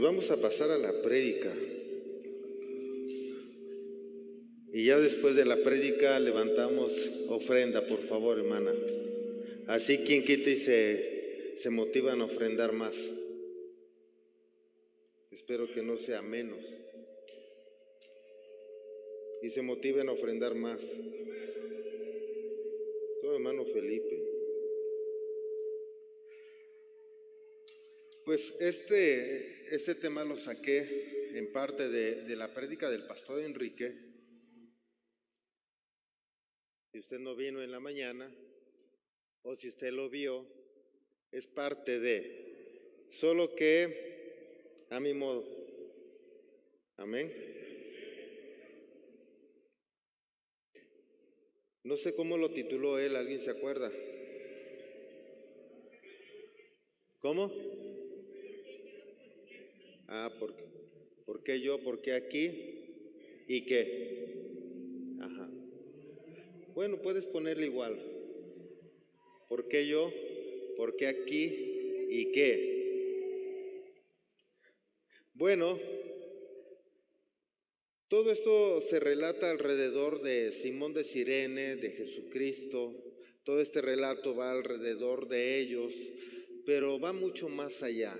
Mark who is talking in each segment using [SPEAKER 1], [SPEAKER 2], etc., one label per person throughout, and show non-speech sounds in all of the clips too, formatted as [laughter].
[SPEAKER 1] Pues vamos a pasar a la prédica. Y ya después de la prédica levantamos ofrenda, por favor, hermana. Así quien quita y se, se motivan a ofrendar más. Espero que no sea menos. Y se motiven a ofrendar más. Soy hermano Felipe. Pues este, este tema lo saqué en parte de, la prédica del pastor Enrique si usted no vino en la mañana o si usted lo vio, es parte de, solo que a mi modo. Amén. No sé cómo lo tituló él, ¿alguien se acuerda? ¿Cómo? Ah, ¿por? ¿Por qué yo? ¿Por qué aquí? ¿Y qué? Bueno, puedes ponerle igual. ¿Por qué yo? ¿Por qué aquí? ¿Y qué? Bueno, todo esto se relata alrededor de Simón de Sirene, de Jesucristo. Todo este relato va alrededor de ellos, pero va mucho más allá.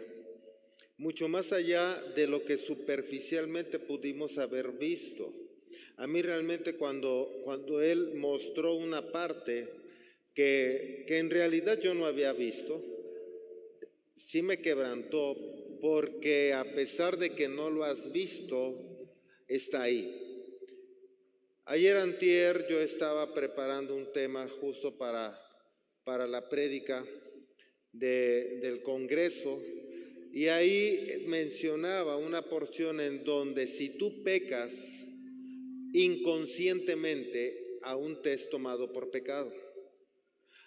[SPEAKER 1] Mucho más allá de lo que superficialmente pudimos haber visto. A mí realmente cuando, cuando él mostró una parte que, que en realidad yo no había visto, sí me quebrantó porque a pesar de que no lo has visto, está ahí. Ayer antier yo estaba preparando un tema justo para, para la prédica de, del Congreso y ahí mencionaba una porción en donde si tú pecas, inconscientemente aún te es tomado por pecado.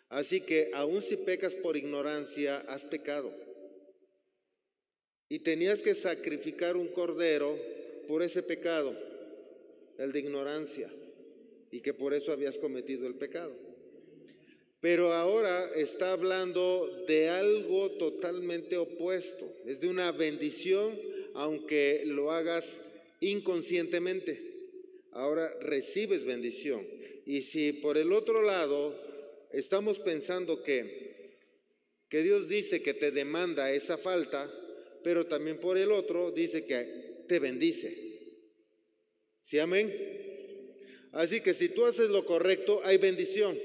[SPEAKER 1] Así que aun si pecas por ignorancia, has pecado. Y tenías que sacrificar un cordero por ese pecado, el de ignorancia, y que por eso habías cometido el pecado. Pero ahora está hablando de algo totalmente opuesto, es de una bendición, aunque lo hagas inconscientemente ahora recibes bendición. Y si por el otro lado estamos pensando que, que Dios dice que te demanda esa falta, pero también por el otro dice que te bendice. ¿Sí, amén? Así que si tú haces lo correcto, hay bendición,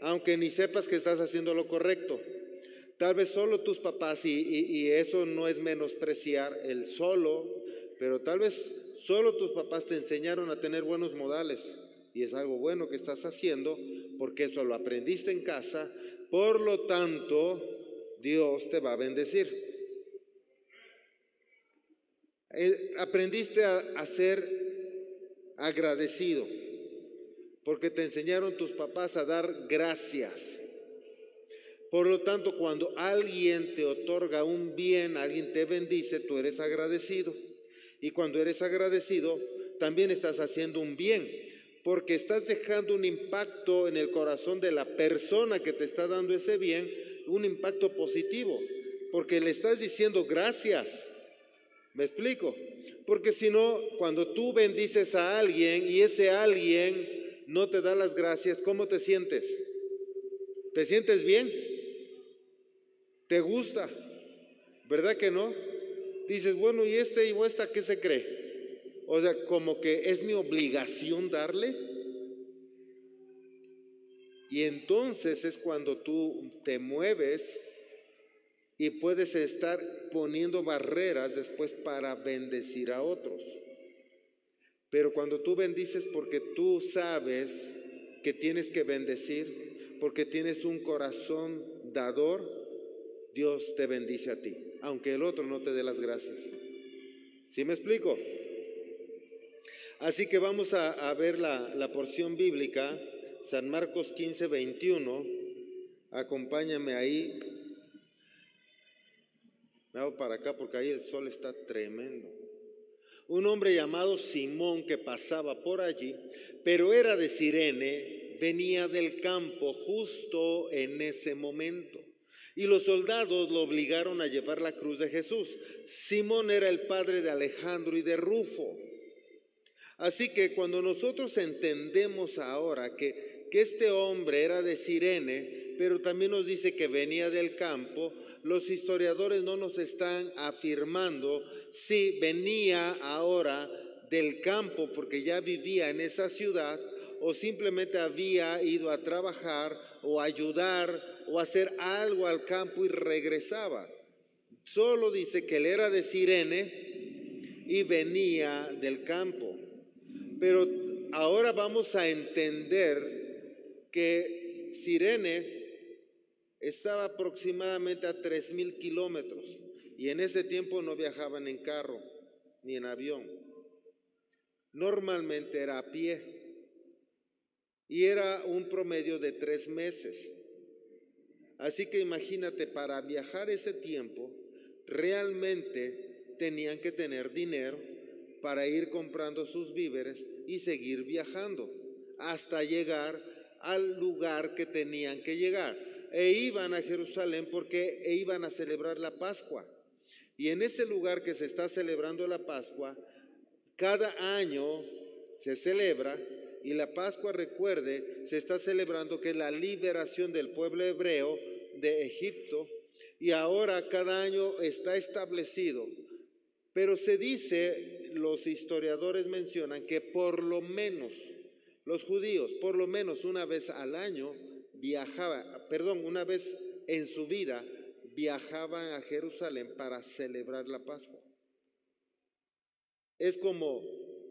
[SPEAKER 1] aunque ni sepas que estás haciendo lo correcto. Tal vez solo tus papás, y, eso no es menospreciar el solo, pero tal vez Solo tus papás te enseñaron a tener buenos modales y es algo bueno que estás haciendo porque eso lo aprendiste en casa. Por lo tanto, Dios te va a bendecir. Eh, aprendiste a, ser agradecido porque te enseñaron tus papás a dar gracias. Por lo tanto, cuando alguien te otorga un bien, alguien te bendice, tú eres agradecido. Y cuando eres agradecido, también estás haciendo un bien, porque estás dejando un impacto en el corazón de la persona que te está dando ese bien, un impacto positivo, porque le estás diciendo gracias. ¿Me explico? Porque si no, cuando tú bendices a alguien y ese alguien no te da las gracias, ¿cómo te sientes? ¿Te sientes bien? ¿Te gusta? ¿Verdad que no? dices, bueno, ¿y este y esta qué se cree? O sea, como que es mi obligación darle. Y entonces es cuando tú te mueves y puedes estar poniendo barreras después para bendecir a otros. Pero cuando tú bendices porque tú sabes que tienes que bendecir, porque tienes un corazón dador, Dios te bendice a ti aunque el otro no te dé las gracias. ¿Sí me explico? Así que vamos a, ver la, la, porción bíblica, San Marcos 15, 21. Acompáñame ahí. Me hago para acá porque ahí el sol está tremendo. Un hombre llamado Simón que pasaba por allí, pero era de Sirene, venía del campo justo en ese momento Y los soldados lo obligaron a llevar la cruz de Jesús. Simón era el padre de Alejandro y de Rufo. Así que cuando nosotros entendemos ahora que, que este hombre era de Sirene, pero también nos dice que venía del campo, los historiadores no nos están afirmando si venía ahora del campo porque ya vivía en esa ciudad o simplemente había ido a trabajar o ayudar o hacer algo al campo y regresaba. Solo dice que él era de Sirene y venía del campo. Pero ahora vamos a entender que Sirene estaba aproximadamente a tres mil kilómetros y en ese tiempo no viajaban en carro ni en avión. Normalmente era a pie y era un promedio de tres meses. Así que imagínate, para viajar ese tiempo, realmente tenían que tener dinero para ir comprando sus víveres y seguir viajando hasta llegar al lugar que tenían que llegar e iban a Jerusalén porque e iban a celebrar la Pascua. Y en ese lugar que se está celebrando la Pascua, cada año se celebra y la Pascua, recuerde, se está celebrando que es la liberación del pueblo hebreo de Egipto y ahora cada año está establecido. Pero se dice, los historiadores mencionan que por lo menos los judíos, por lo menos una vez al año, viajaba, perdón, una vez en su vida viajaban a Jerusalén para celebrar la Pascua. Es como,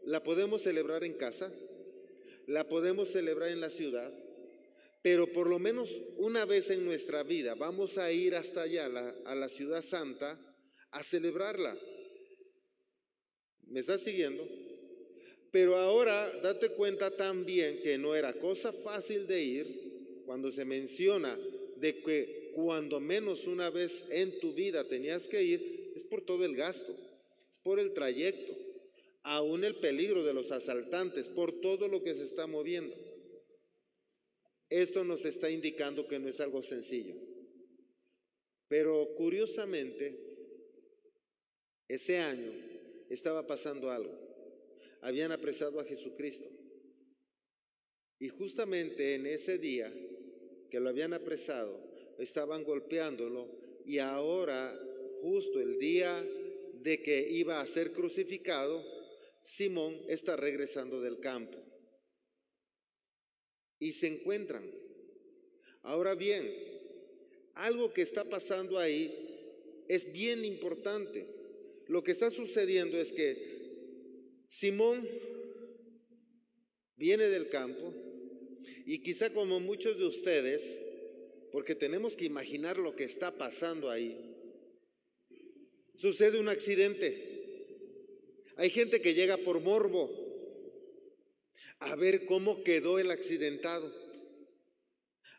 [SPEAKER 1] la podemos celebrar en casa, la podemos celebrar en la ciudad, pero por lo menos una vez en nuestra vida vamos a ir hasta allá, a la ciudad santa, a celebrarla. ¿Me estás siguiendo? Pero ahora date cuenta también que no era cosa fácil de ir, cuando se menciona de que cuando menos una vez en tu vida tenías que ir, es por todo el gasto, es por el trayecto, aún el peligro de los asaltantes, por todo lo que se está moviendo. Esto nos está indicando que no es algo sencillo. Pero curiosamente, ese año estaba pasando algo. Habían apresado a Jesucristo. Y justamente en ese día que lo habían apresado, estaban golpeándolo y ahora, justo el día de que iba a ser crucificado, Simón está regresando del campo. Y se encuentran. Ahora bien, algo que está pasando ahí es bien importante. Lo que está sucediendo es que Simón viene del campo, y quizá como muchos de ustedes, porque tenemos que imaginar lo que está pasando ahí, sucede un accidente. Hay gente que llega por morbo a ver cómo quedó el accidentado,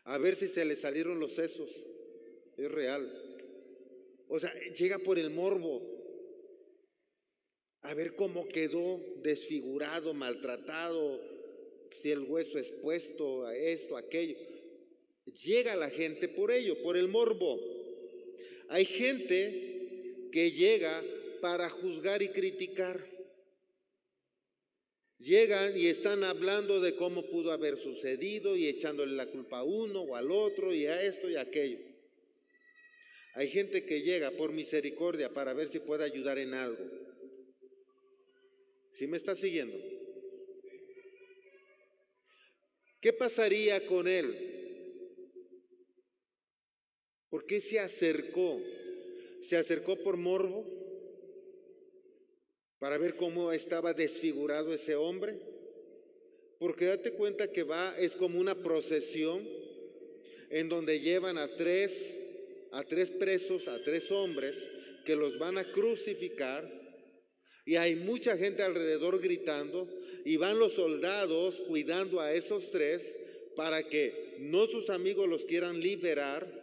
[SPEAKER 1] a ver si se le salieron los sesos. Es real. O sea, llega por el morbo a ver cómo quedó desfigurado, maltratado, si el hueso es puesto a esto, aquello. Llega la gente por ello, por el morbo. Hay gente que llega para juzgar y criticar. Llegan y están hablando de cómo pudo haber sucedido y echándole la culpa a uno o al otro y a esto y a aquello. Hay gente que llega por misericordia para ver si puede ayudar en algo. ¿Sí me está siguiendo? ¿Qué pasaría con él? ¿Por qué se acercó? ¿Se acercó por morbo? Para ver cómo estaba desfigurado ese hombre. Porque date cuenta que va, es como una procesión en donde llevan a tres, a tres presos, a tres hombres que los van a crucificar. Y hay mucha gente alrededor gritando, y van los soldados cuidando a esos tres para que no sus amigos los quieran liberar,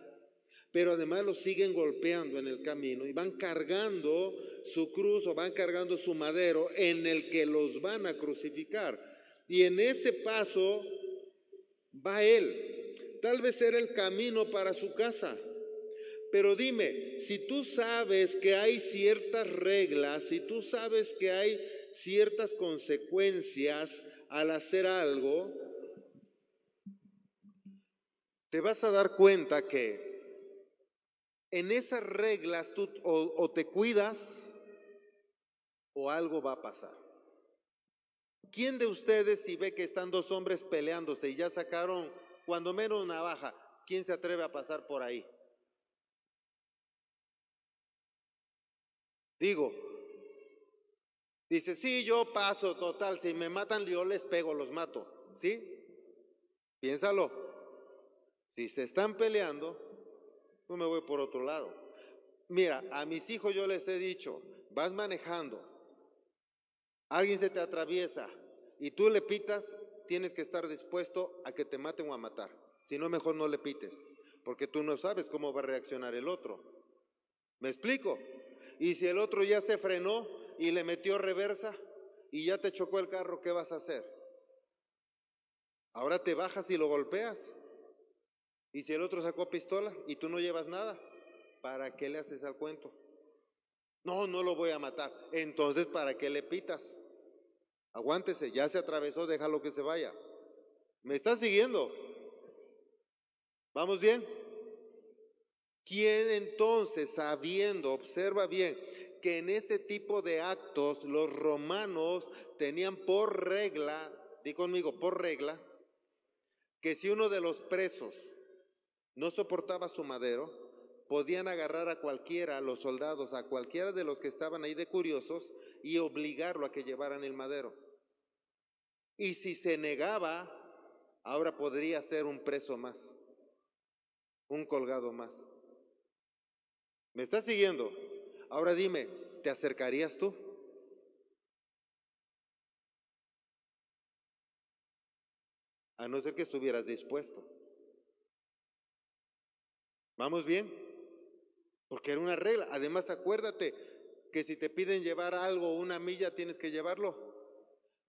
[SPEAKER 1] pero además los siguen golpeando en el camino y van cargando su cruz o van cargando su madero en el que los van a crucificar. Y en ese paso va él. Tal vez era el camino para su casa, Pero dime, si tú sabes que hay ciertas reglas, si tú sabes que hay ciertas consecuencias al hacer algo, te vas a dar cuenta que en esas reglas tú o, te cuidas o algo va a pasar. ¿Quién de ustedes si ve que están dos hombres peleándose y ya sacaron cuando menos una baja, quién se atreve a pasar por ahí? Digo, dice, sí, yo paso, total, si me matan yo les pego, los mato, ¿sí? Piénsalo. Si se están peleando, no me voy por otro lado. Mira, a mis hijos yo les he dicho, vas manejando, alguien se te atraviesa y tú le pitas, tienes que estar dispuesto a que te maten o a matar. Si no, mejor no le pites, porque tú no sabes cómo va a reaccionar el otro. ¿Me explico? Y si el otro ya se frenó y le metió reversa y ya te chocó el carro, ¿qué vas a hacer? Ahora te bajas y lo golpeas. Y si el otro sacó pistola y tú no llevas nada, ¿para qué le haces al cuento? No, no lo voy a matar. Entonces, ¿para qué le pitas? Aguántese, ya se atravesó, déjalo que se vaya. ¿Me estás siguiendo? ¿Vamos bien? ¿Quién entonces, sabiendo, observa bien, que en ese tipo de actos los romanos tenían por regla, di conmigo, por regla, que si uno de los presos no soportaba su madero, podían agarrar a cualquiera, los soldados, a cualquiera de los que estaban ahí de curiosos y obligarlo a que llevaran el madero. Y si se negaba, ahora podría ser un preso más, un colgado más. ¿Me estás siguiendo? Ahora dime, ¿te acercarías tú? A no ser que estuvieras dispuesto. ¿Vamos bien? Porque era una regla. Además, acuérdate que si te piden llevar algo una milla, tienes que llevarlo.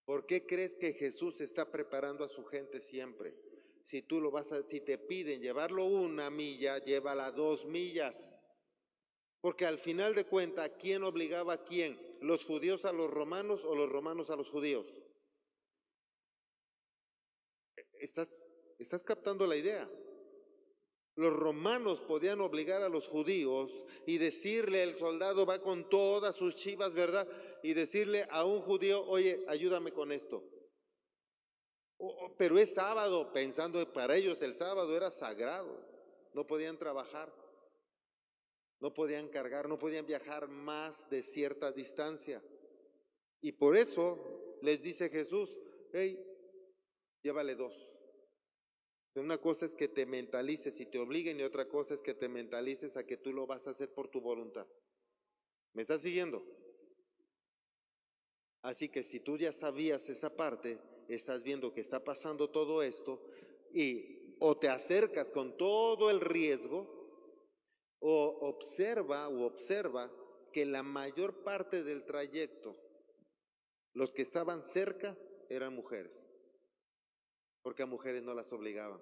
[SPEAKER 1] ¿Por qué crees que Jesús está preparando a su gente siempre? Si tú lo vas a, si te piden llevarlo una milla, llévala dos millas. Porque al final de cuentas, ¿quién obligaba a quién? ¿Los judíos a los romanos o los romanos a los judíos? ¿Estás, estás captando la idea? Los romanos podían obligar a los judíos y decirle, el soldado va con todas sus chivas, ¿verdad? Y decirle a un judío, oye, ayúdame con esto. pero es sábado, pensando para ellos el sábado era sagrado, no podían trabajar, no podían cargar, no podían viajar más de cierta distancia. Y por eso les dice Jesús, hey, llévale dos. Una cosa es que te mentalices y te obliguen y otra cosa es que te mentalices a que tú lo vas a hacer por tu voluntad. ¿Me estás siguiendo? Así que si tú ya sabías esa parte, estás viendo que está pasando todo esto y o te acercas con todo el riesgo o observa o observa que la mayor parte del trayecto, los que estaban cerca eran mujeres porque a mujeres no las obligaban,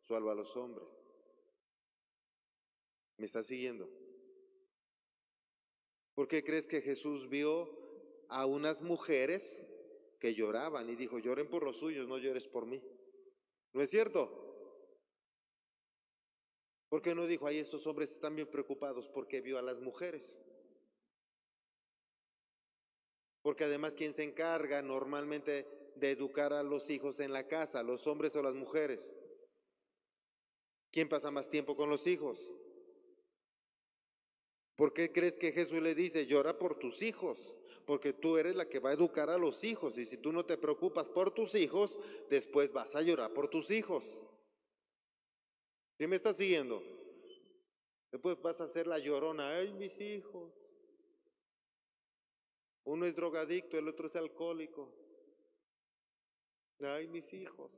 [SPEAKER 1] solo a los hombres. ¿Me estás siguiendo? ¿Por qué crees que Jesús vio a unas mujeres que lloraban y dijo, lloren por los suyos, no llores por mí? ¿No es cierto? ¿Por qué no dijo, ay, estos hombres están bien preocupados porque vio a las mujeres? Porque además quien se encarga normalmente de educar a los hijos en la casa, los hombres o las mujeres? ¿Quién pasa más tiempo con los hijos? ¿Por qué crees que Jesús le dice, llora por tus hijos? Porque tú eres la que va a educar a los hijos y si tú no te preocupas por tus hijos, después vas a llorar por tus hijos. ¿Sí me estás siguiendo? Después vas a hacer la llorona, ay mis hijos. Uno es drogadicto, el otro es alcohólico. Ay, mis hijos.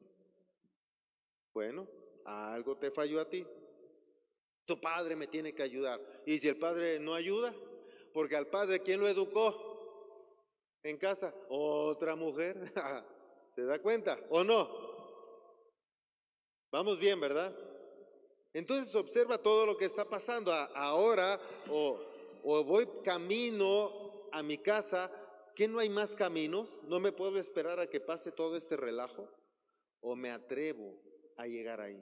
[SPEAKER 1] Bueno, algo te falló a ti. Tu padre me tiene que ayudar. Y si el padre no ayuda, porque al padre, ¿quién lo educó? En casa, otra mujer. [laughs] ¿Se da cuenta o no? Vamos bien, ¿verdad? Entonces observa todo lo que está pasando. Ahora o, o voy camino a mi casa, ¿que no hay más caminos? ¿No me puedo esperar a que pase todo este relajo? ¿O me atrevo a llegar ahí?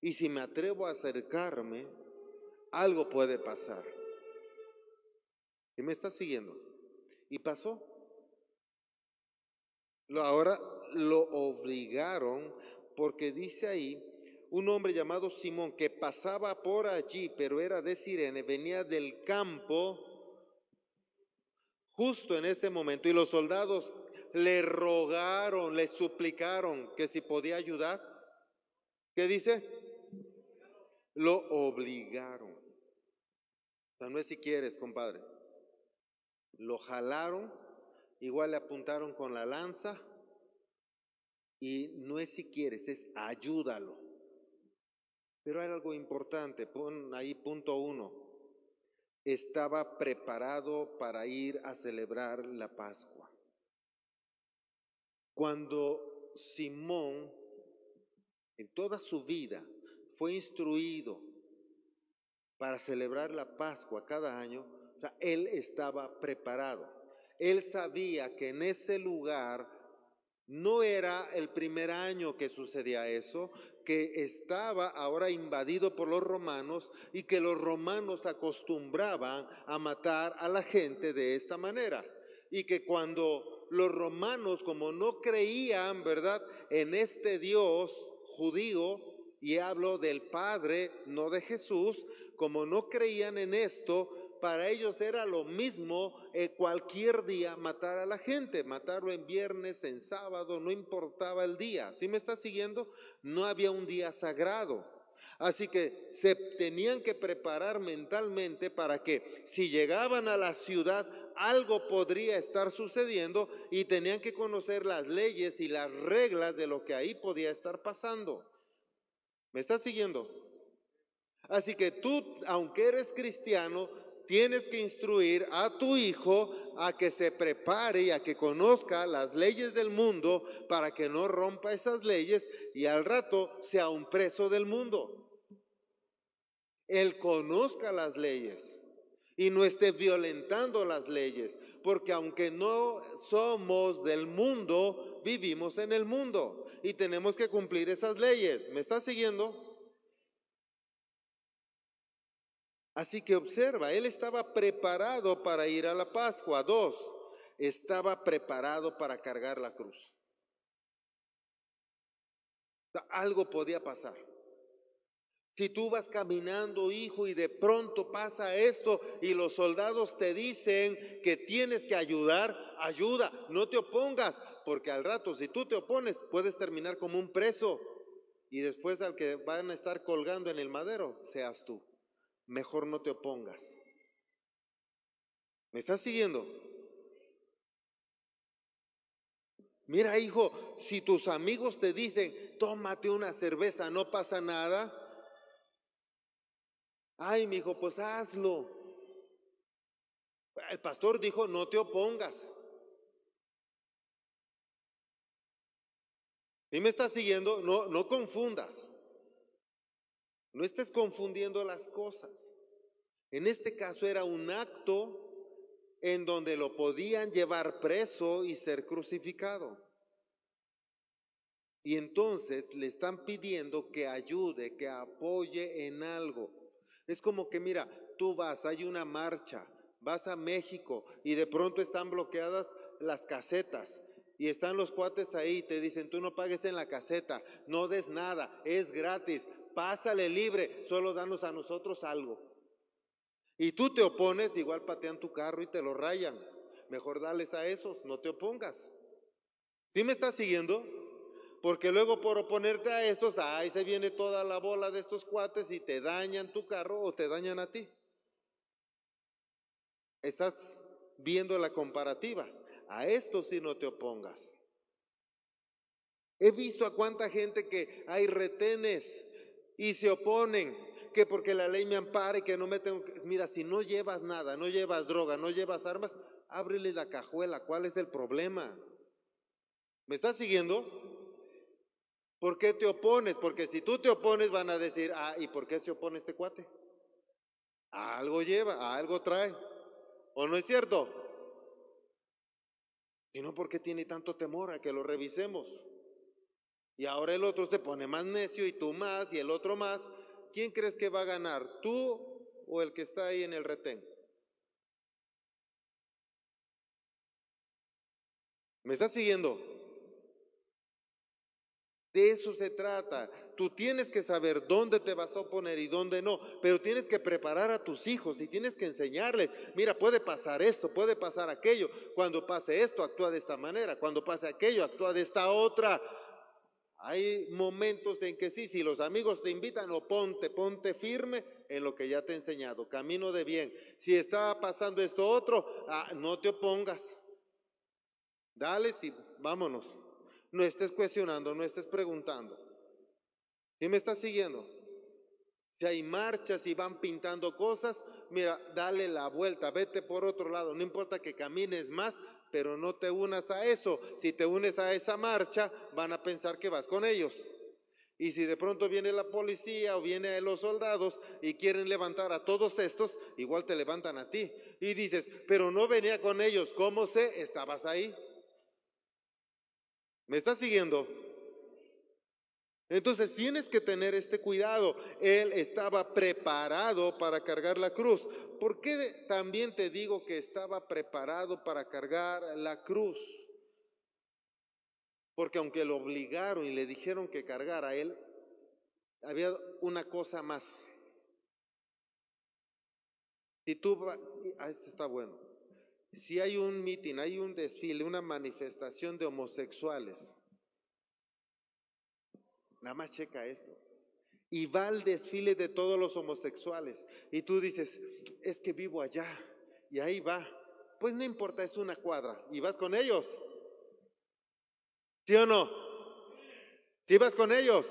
[SPEAKER 1] Y si me atrevo a acercarme, algo puede pasar. ¿Y me está siguiendo? Y pasó. Ahora lo obligaron porque dice ahí un hombre llamado Simón que pasaba por allí, pero era de Sirene, venía del campo justo en ese momento y los soldados le rogaron, le suplicaron que si podía ayudar. ¿Qué dice? Lo obligaron. O sea, no es si quieres, compadre. Lo jalaron, igual le apuntaron con la lanza y no es si quieres, es ayúdalo. Pero hay algo importante, pon ahí punto uno. Estaba preparado para ir a celebrar la Pascua. Cuando Simón, en toda su vida, fue instruido para celebrar la Pascua cada año, él estaba preparado. Él sabía que en ese lugar no era el primer año que sucedía eso, que estaba ahora invadido por los romanos y que los romanos acostumbraban a matar a la gente de esta manera. Y que cuando los romanos, como no creían, ¿verdad?, en este Dios judío, y hablo del Padre, no de Jesús, como no creían en esto, para ellos era lo mismo eh, cualquier día matar a la gente, matarlo en viernes, en sábado, no importaba el día. ¿Sí me está siguiendo? No había un día sagrado. Así que se tenían que preparar mentalmente para que si llegaban a la ciudad algo podría estar sucediendo y tenían que conocer las leyes y las reglas de lo que ahí podía estar pasando. ¿Me estás siguiendo? Así que tú, aunque eres cristiano, tienes que instruir a tu hijo a que se prepare y a que conozca las leyes del mundo para que no rompa esas leyes y al rato sea un preso del mundo. Él conozca las leyes y no esté violentando las leyes, porque aunque no somos del mundo, vivimos en el mundo y tenemos que cumplir esas leyes. ¿Me estás siguiendo? Así que observa, él estaba preparado para ir a la Pascua. Dos, estaba preparado para cargar la cruz. Algo podía pasar. Si tú vas caminando, hijo, y de pronto pasa esto y los soldados te dicen que tienes que ayudar, ayuda, no te opongas, porque al rato si tú te opones puedes terminar como un preso y después al que van a estar colgando en el madero seas tú mejor no te opongas. ¿Me estás siguiendo? Mira, hijo, si tus amigos te dicen, tómate una cerveza, no pasa nada. Ay, mi hijo, pues hazlo. El pastor dijo, no te opongas. ¿Y me estás siguiendo? No, no confundas. No estés confundiendo las cosas. En este caso era un acto en donde lo podían llevar preso y ser crucificado. Y entonces le están pidiendo que ayude, que apoye en algo. Es como que, mira, tú vas, hay una marcha, vas a México y de pronto están bloqueadas las casetas y están los cuates ahí, te dicen, tú no pagues en la caseta, no des nada, es gratis, pásale libre, solo danos a nosotros algo. Y tú te opones, igual patean tu carro y te lo rayan. Mejor dales a esos, no te opongas. ¿Sí me estás siguiendo? Porque luego por oponerte a estos, ahí se viene toda la bola de estos cuates y te dañan tu carro o te dañan a ti. Estás viendo la comparativa. A esto sí no te opongas. He visto a cuánta gente que hay retenes y se oponen que porque la ley me ampare, que no me tengo que... Mira, si no llevas nada, no llevas droga, no llevas armas, ábrele la cajuela, ¿cuál es el problema? ¿Me estás siguiendo? ¿Por qué te opones? Porque si tú te opones van a decir, ah, ¿y por qué se opone este cuate? algo lleva, algo trae. ¿O no es cierto? Y no porque tiene tanto temor a que lo revisemos. Y ahora el otro se pone más necio y tú más y el otro más. ¿Quién crees que va a ganar? ¿Tú o el que está ahí en el retén? ¿Me estás siguiendo? De eso se trata. Tú tienes que saber dónde te vas a oponer y dónde no, pero tienes que preparar a tus hijos y tienes que enseñarles, mira, puede pasar esto, puede pasar aquello. Cuando pase esto, actúa de esta manera. Cuando pase aquello, actúa de esta otra. Hay momentos en que sí, si los amigos te invitan, o ponte, ponte firme en lo que ya te he enseñado, camino de bien. Si está pasando esto otro, ah, no te opongas. Dale, sí, vámonos. No estés cuestionando, no estés preguntando. ¿Sí me estás siguiendo? Si hay marchas y van pintando cosas, mira, dale la vuelta, vete por otro lado. No importa que camines más, pero no te unas a eso. Si te unes a esa marcha, van a pensar que vas con ellos. Y si de pronto viene la policía o viene los soldados y quieren levantar a todos estos, igual te levantan a ti. Y dices, pero no venía con ellos, ¿cómo sé? Estabas ahí. ¿Me estás siguiendo? Entonces tienes que tener este cuidado. Él estaba preparado para cargar la cruz. ¿Por qué también te digo que estaba preparado para cargar la cruz? Porque aunque lo obligaron y le dijeron que cargara él, había una cosa más. Si tú vas, ah, esto está bueno si hay un mitin, hay un desfile, una manifestación de homosexuales, nada más checa esto, y va al desfile de todos los homosexuales, y tú dices, es que vivo allá, y ahí va, pues no importa, es una cuadra, y vas con ellos. ¿Sí o no? ¿Sí vas con ellos?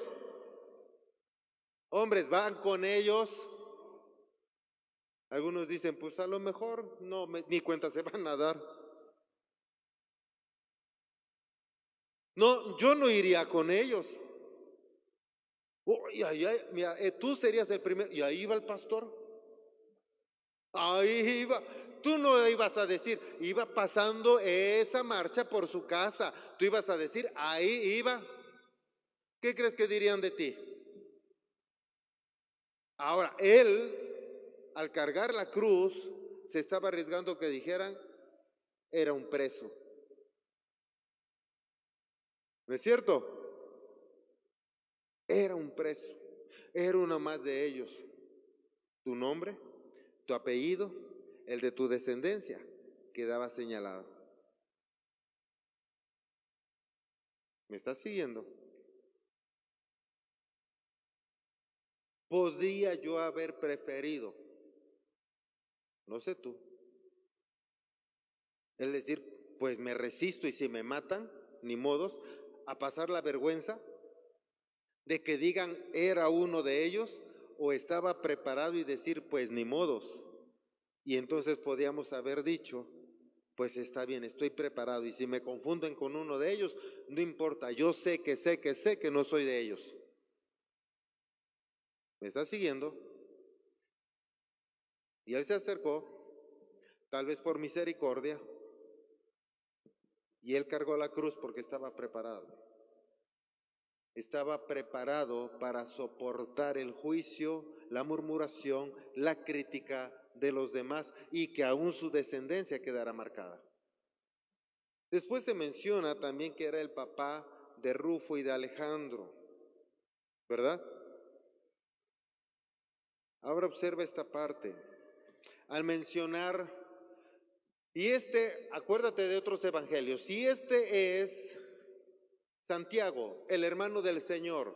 [SPEAKER 1] Hombres, van con ellos algunos dicen, pues a lo mejor no, ni cuenta se van a dar. No, yo no iría con ellos. Mira, eh, tú serías el primero. Y ahí iba el pastor. Ahí iba. Tú no ibas a decir, iba pasando esa marcha por su casa. Tú ibas a decir, ahí iba. ¿Qué crees que dirían de ti? Ahora, él al cargar la cruz, se estaba arriesgando que dijeran, era un preso. ¿No es cierto? Era un preso, era uno más de ellos. Tu nombre, tu apellido, el de tu descendencia, quedaba señalado. ¿Me estás siguiendo? Podría yo haber preferido no sé tú. Es decir, pues me resisto y si me matan, ni modos, a pasar la vergüenza de que digan era uno de ellos o estaba preparado y decir pues ni modos. Y entonces podíamos haber dicho, pues está bien, estoy preparado y si me confunden con uno de ellos, no importa, yo sé que sé que sé que no soy de ellos. ¿Me estás siguiendo? Y él se acercó, tal vez por misericordia, y él cargó la cruz porque estaba preparado. Estaba preparado para soportar el juicio, la murmuración, la crítica de los demás y que aún su descendencia quedara marcada. Después se menciona también que era el papá de Rufo y de Alejandro, ¿verdad? Ahora observa esta parte al mencionar, y este, acuérdate de otros evangelios, si este es Santiago, el hermano del Señor,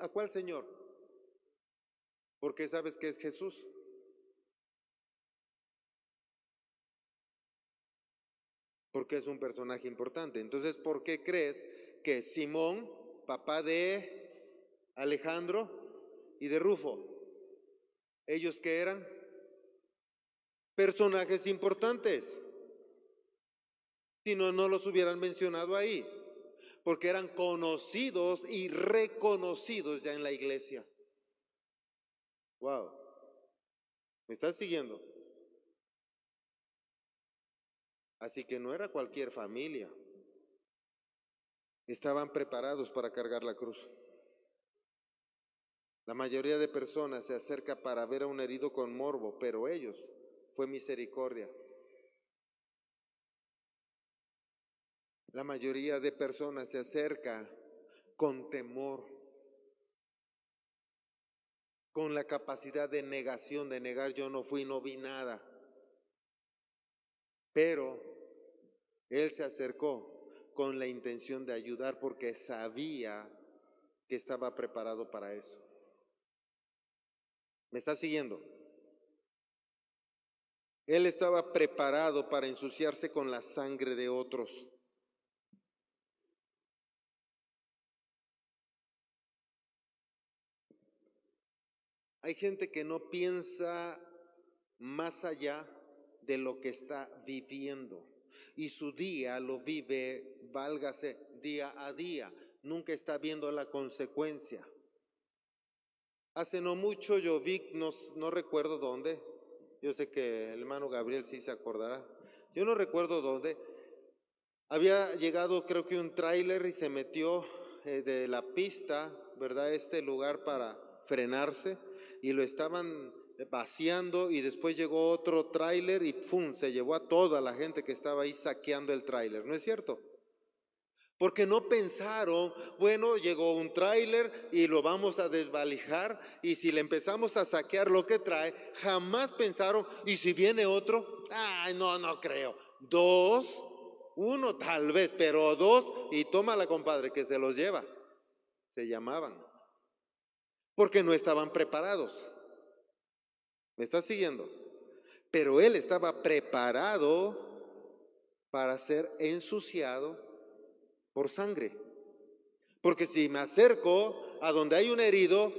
[SPEAKER 1] ¿a cuál Señor? Porque sabes que es Jesús. Porque es un personaje importante. Entonces, ¿por qué crees que Simón, papá de Alejandro y de Rufo, ellos que eran? personajes importantes. Si no, no los hubieran mencionado ahí. Porque eran conocidos y reconocidos ya en la iglesia. Wow. ¿Me estás siguiendo? Así que no era cualquier familia. Estaban preparados para cargar la cruz. La mayoría de personas se acerca para ver a un herido con morbo, pero ellos fue misericordia. La mayoría de personas se acerca con temor, con la capacidad de negación, de negar yo no fui, no vi nada. Pero él se acercó con la intención de ayudar porque sabía que estaba preparado para eso. ¿Me está siguiendo? Él estaba preparado para ensuciarse con la sangre de otros. Hay gente que no piensa más allá de lo que está viviendo y su día lo vive, válgase, día a día. Nunca está viendo la consecuencia. Hace no mucho yo vi, no, recuerdo dónde, yo sé que el hermano Gabriel sí se acordará, yo no recuerdo dónde, había llegado creo que un tráiler y se metió eh, de la pista, ¿verdad? Este lugar para frenarse y lo estaban vaciando y después llegó otro tráiler y ¡pum! se llevó a toda la gente que estaba ahí saqueando el tráiler, ¿no es cierto? Porque no pensaron, bueno, llegó un tráiler y lo vamos a desvalijar y si le empezamos a saquear lo que trae, jamás pensaron, y si viene otro, ay, no, no creo. Dos, uno tal vez, pero dos, y toma la compadre que se los lleva. Se llamaban. Porque no estaban preparados. ¿Me estás siguiendo? Pero él estaba preparado para ser ensuciado por sangre. Porque si me acerco a donde hay un herido,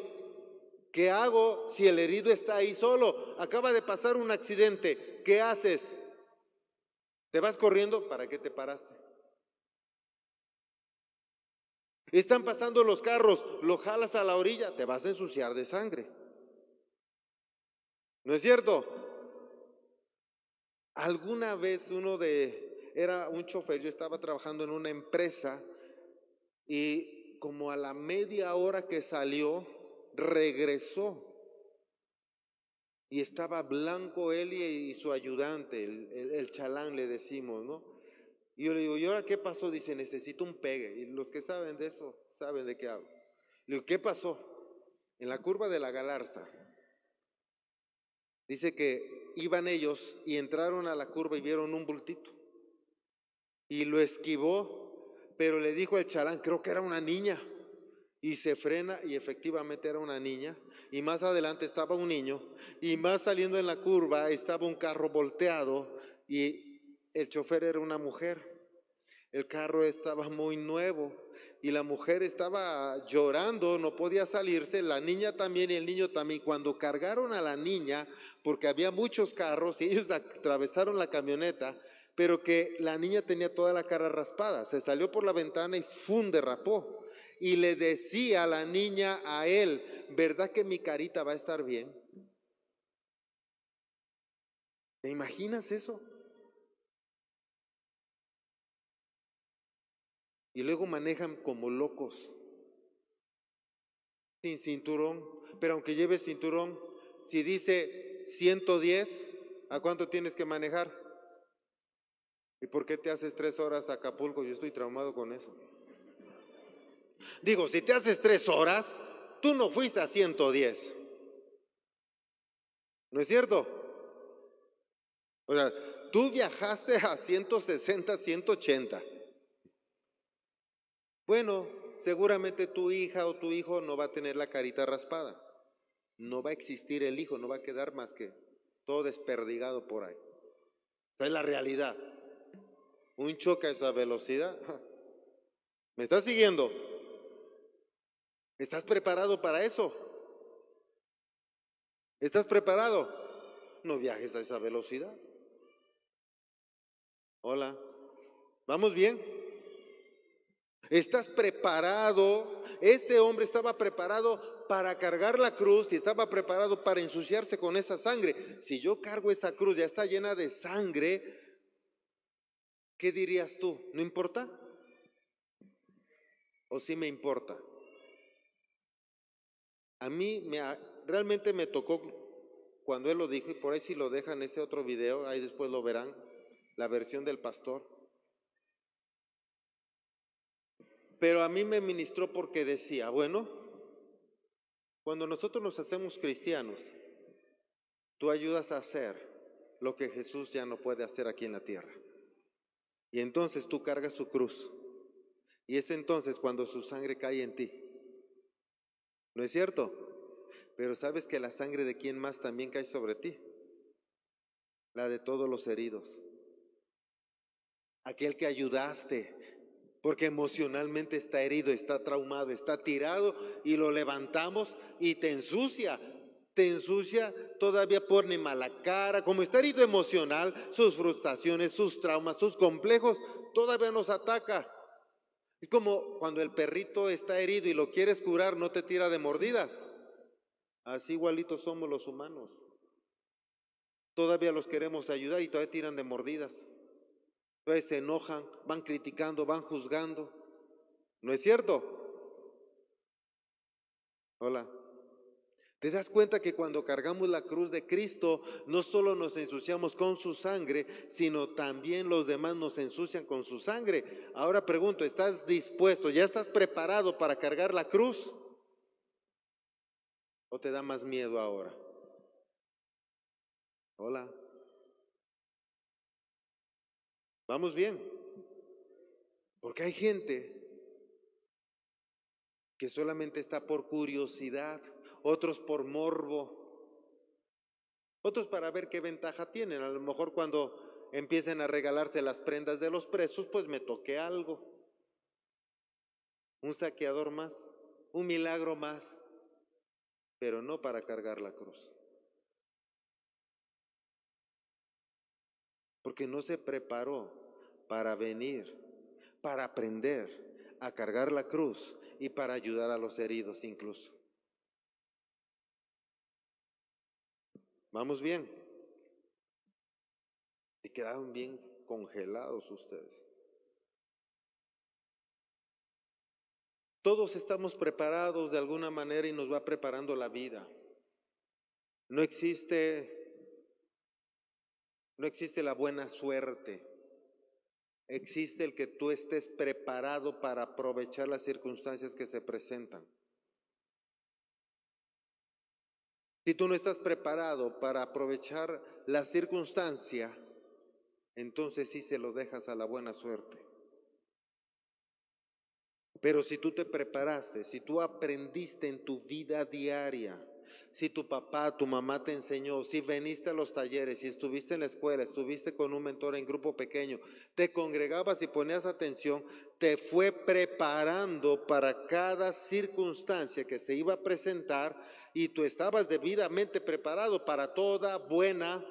[SPEAKER 1] ¿qué hago si el herido está ahí solo? Acaba de pasar un accidente, ¿qué haces? ¿Te vas corriendo? ¿Para qué te paraste? Están pasando los carros, lo jalas a la orilla, te vas a ensuciar de sangre. ¿No es cierto? Alguna vez uno de, era un chofer, yo estaba trabajando en una empresa y como a la media hora que salió, regresó. Y estaba blanco él y, su ayudante, el, chalán le decimos, ¿no? Y yo le digo, ¿y ahora qué pasó? Dice, necesito un pegue. Y los que saben de eso, saben de qué hablo. Le digo, ¿qué pasó? En la curva de la Galarza, Dice que iban ellos y entraron a la curva y vieron un bultito. Y lo esquivó, pero le dijo al charán, creo que era una niña. Y se frena y efectivamente era una niña. Y más adelante estaba un niño. Y más saliendo en la curva estaba un carro volteado y el chofer era una mujer. El carro estaba muy nuevo y la mujer estaba llorando, no podía salirse, la niña también y el niño también. Cuando cargaron a la niña, porque había muchos carros y ellos atravesaron la camioneta, pero que la niña tenía toda la cara raspada, se salió por la ventana y ¡fum! derrapó. Y le decía a la niña a él, ¿verdad que mi carita va a estar bien? ¿Te imaginas eso? Y luego manejan como locos, sin cinturón, pero aunque lleves cinturón, si dice 110, ¿a cuánto tienes que manejar? ¿Y por qué te haces tres horas a Acapulco? Yo estoy traumado con eso. Digo, si te haces tres horas, tú no fuiste a 110. ¿No es cierto? O sea, tú viajaste a 160, 180. Bueno, seguramente tu hija o tu hijo no va a tener la carita raspada. No va a existir el hijo, no va a quedar más que todo desperdigado por ahí. Esa es la realidad. Un choque a esa velocidad. [laughs] ¿Me estás siguiendo? ¿Estás preparado para eso? ¿Estás preparado? No viajes a esa velocidad. Hola. ¿Vamos bien? ¿Estás preparado? Este hombre estaba preparado para cargar la cruz y estaba preparado para ensuciarse con esa sangre. Si yo cargo esa cruz, ya está llena de sangre, ¿qué dirías tú? ¿No importa? ¿O sí me importa? A mí me, realmente me tocó cuando él lo dijo, y por ahí si lo dejan ese otro video, ahí después lo verán, la versión del pastor. Pero a mí me ministró porque decía, bueno, cuando nosotros nos hacemos cristianos, tú ayudas a hacer lo que Jesús ya no puede hacer aquí en la tierra. Y entonces tú cargas su cruz. Y es entonces cuando su sangre cae en ti. ¿No es cierto? Pero sabes que la sangre de quién más también cae sobre ti. La de todos los heridos. Aquel que ayudaste, porque emocionalmente está herido, está traumado, está tirado y lo levantamos y te ensucia. Te ensucia, todavía pone mala cara, como está herido emocional, sus frustraciones, sus traumas, sus complejos, todavía nos ataca. Es como cuando el perrito está herido y lo quieres curar, no te tira de mordidas. Así igualitos somos los humanos. Todavía los queremos ayudar y todavía tiran de mordidas. Entonces se enojan, van criticando, van juzgando. ¿No es cierto? Hola. ¿Te das cuenta que cuando cargamos la cruz de Cristo, no solo nos ensuciamos con su sangre, sino también los demás nos ensucian con su sangre? Ahora pregunto, ¿estás dispuesto, ya estás preparado para cargar la cruz? ¿O te da más miedo ahora? Hola. Vamos bien. Porque hay gente que solamente está por curiosidad, otros por morbo, otros para ver qué ventaja tienen. A lo mejor cuando empiecen a regalarse las prendas de los presos, pues me toque algo. Un saqueador más, un milagro más, pero no para cargar la cruz. Porque no se preparó para venir, para aprender a cargar la cruz y para ayudar a los heridos incluso. Vamos bien. Y quedaron bien congelados ustedes. Todos estamos preparados de alguna manera y nos va preparando la vida. No existe no existe la buena suerte. Existe el que tú estés preparado para aprovechar las circunstancias que se presentan. Si tú no estás preparado para aprovechar la circunstancia, entonces sí se lo dejas a la buena suerte. Pero si tú te preparaste, si tú aprendiste en tu vida diaria, si tu papá, tu mamá te enseñó, si veniste a los talleres, si estuviste en la escuela, estuviste con un mentor en grupo pequeño, te congregabas y ponías atención, te fue preparando para cada circunstancia que se iba a presentar y tú estabas debidamente preparado para toda buena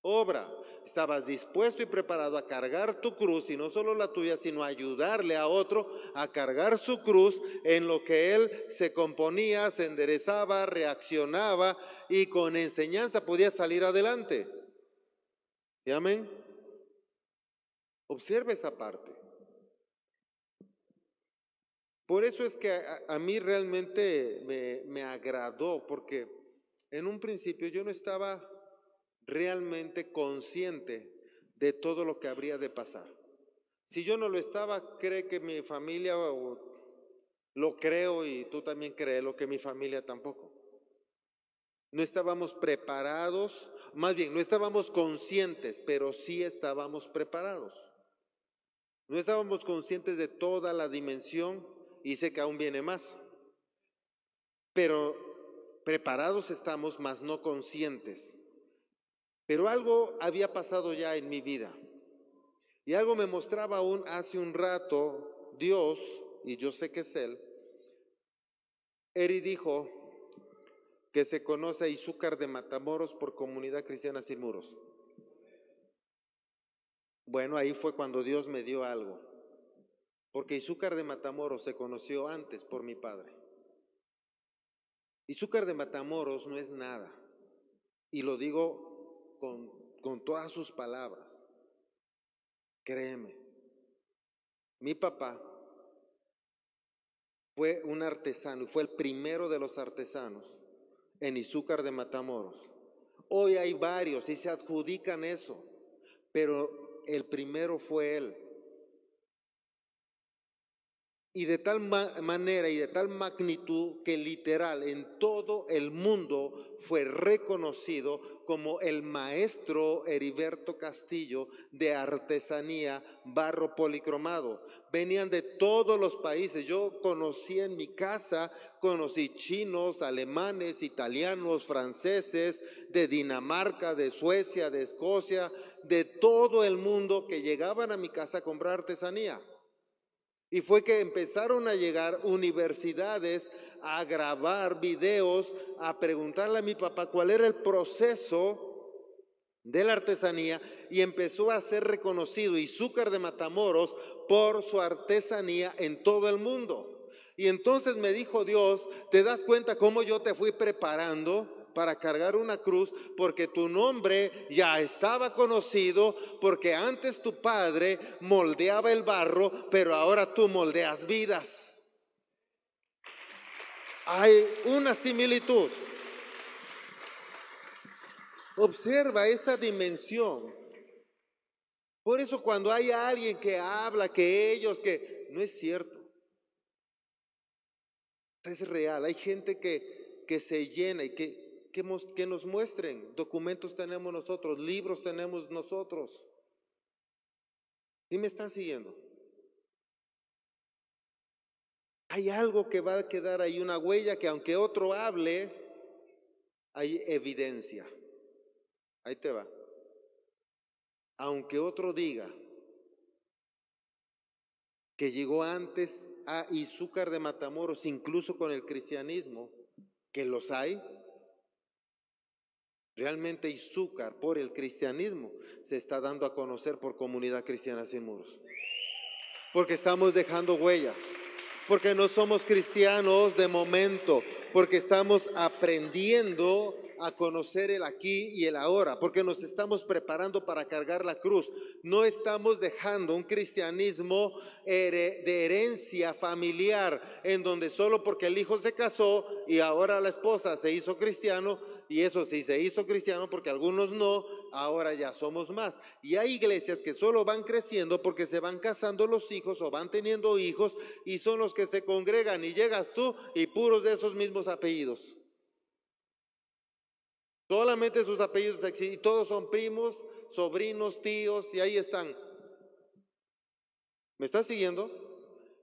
[SPEAKER 1] obra. Estabas dispuesto y preparado a cargar tu cruz y no solo la tuya, sino a ayudarle a otro a cargar su cruz en lo que él se componía, se enderezaba, reaccionaba y con enseñanza podía salir adelante. ¿Y amén? Observe esa parte. Por eso es que a, mí realmente me, me agradó, porque en un principio yo no estaba realmente consciente de todo lo que habría de pasar. Si yo no lo estaba, cree que mi familia lo creo y tú también crees lo que mi familia tampoco. No estábamos preparados, más bien, no estábamos conscientes, pero sí estábamos preparados. No estábamos conscientes de toda la dimensión y sé que aún viene más. Pero preparados estamos, mas no conscientes. Pero algo había pasado ya en mi vida. Y algo me mostraba aún hace un rato Dios, y yo sé que es Él. Eri dijo que se conoce a Izúcar de Matamoros por Comunidad Cristiana Sin Muros. Bueno, ahí fue cuando Dios me dio algo. porque Izúcar de Matamoros se conoció antes por mi padre. Izúcar de Matamoros no es nada, y lo digo con, todas sus palabras. Créeme, mi papá fue un artesano y fue el primero de los artesanos en Izúcar de Matamoros. Hoy hay varios y se adjudican eso, pero el primero fue él. Y de tal manera y de tal magnitud que literal en todo el mundo fue reconocido como el maestro Heriberto Castillo de artesanía barro policromado. Venían de todos los países. Yo conocí en mi casa, conocí chinos, alemanes, italianos, franceses, de Dinamarca, de Suecia, de Escocia, de todo el mundo que llegaban a mi casa a comprar artesanía. Y fue que empezaron a llegar universidades a grabar videos, a preguntarle a mi papá cuál era el proceso de la artesanía y empezó a ser reconocido Izúcar de Matamoros por su artesanía en todo el mundo. Y entonces me dijo Dios, ¿te das cuenta cómo yo te fui preparando? Para cargar una cruz, porque tu nombre ya estaba conocido, porque antes tu padre moldeaba el barro, pero ahora tú moldeas vidas. Hay una similitud. Observa esa dimensión. Por eso cuando hay alguien que habla, que ellos, que no es cierto. Es real. Hay gente que, que se llena y que que, nos muestren. Documentos tenemos nosotros, libros tenemos nosotros. ¿Y me están siguiendo? Hay algo que va a quedar ahí, una huella que aunque otro hable, hay evidencia. Ahí te va. Aunque otro diga que llegó antes a Izúcar de Matamoros, incluso con el cristianismo, que los hay, Realmente Izúcar por el cristianismo se está dando a conocer por comunidad cristiana sin muros. Porque estamos dejando huella. Porque no somos cristianos de momento. Porque estamos aprendiendo a conocer el aquí y el ahora. Porque nos estamos preparando para cargar la cruz. No estamos dejando un cristianismo de herencia familiar en donde solo porque el hijo se casó y ahora la esposa se hizo cristiano, y eso sí se hizo cristiano porque algunos no, ahora ya somos más. Y hay iglesias que solo van creciendo porque se van casando los hijos o van teniendo hijos y son los que se congregan y llegas tú y puros de esos mismos apellidos. Solamente sus apellidos y todos son primos, sobrinos, tíos y ahí están. ¿Me estás siguiendo?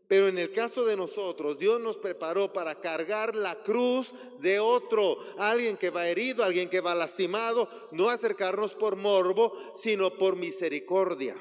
[SPEAKER 1] Pero en el caso de nosotros, Dios nos preparó para cargar la cruz de otro, alguien que va herido, alguien que va lastimado, no acercarnos por morbo, sino por misericordia.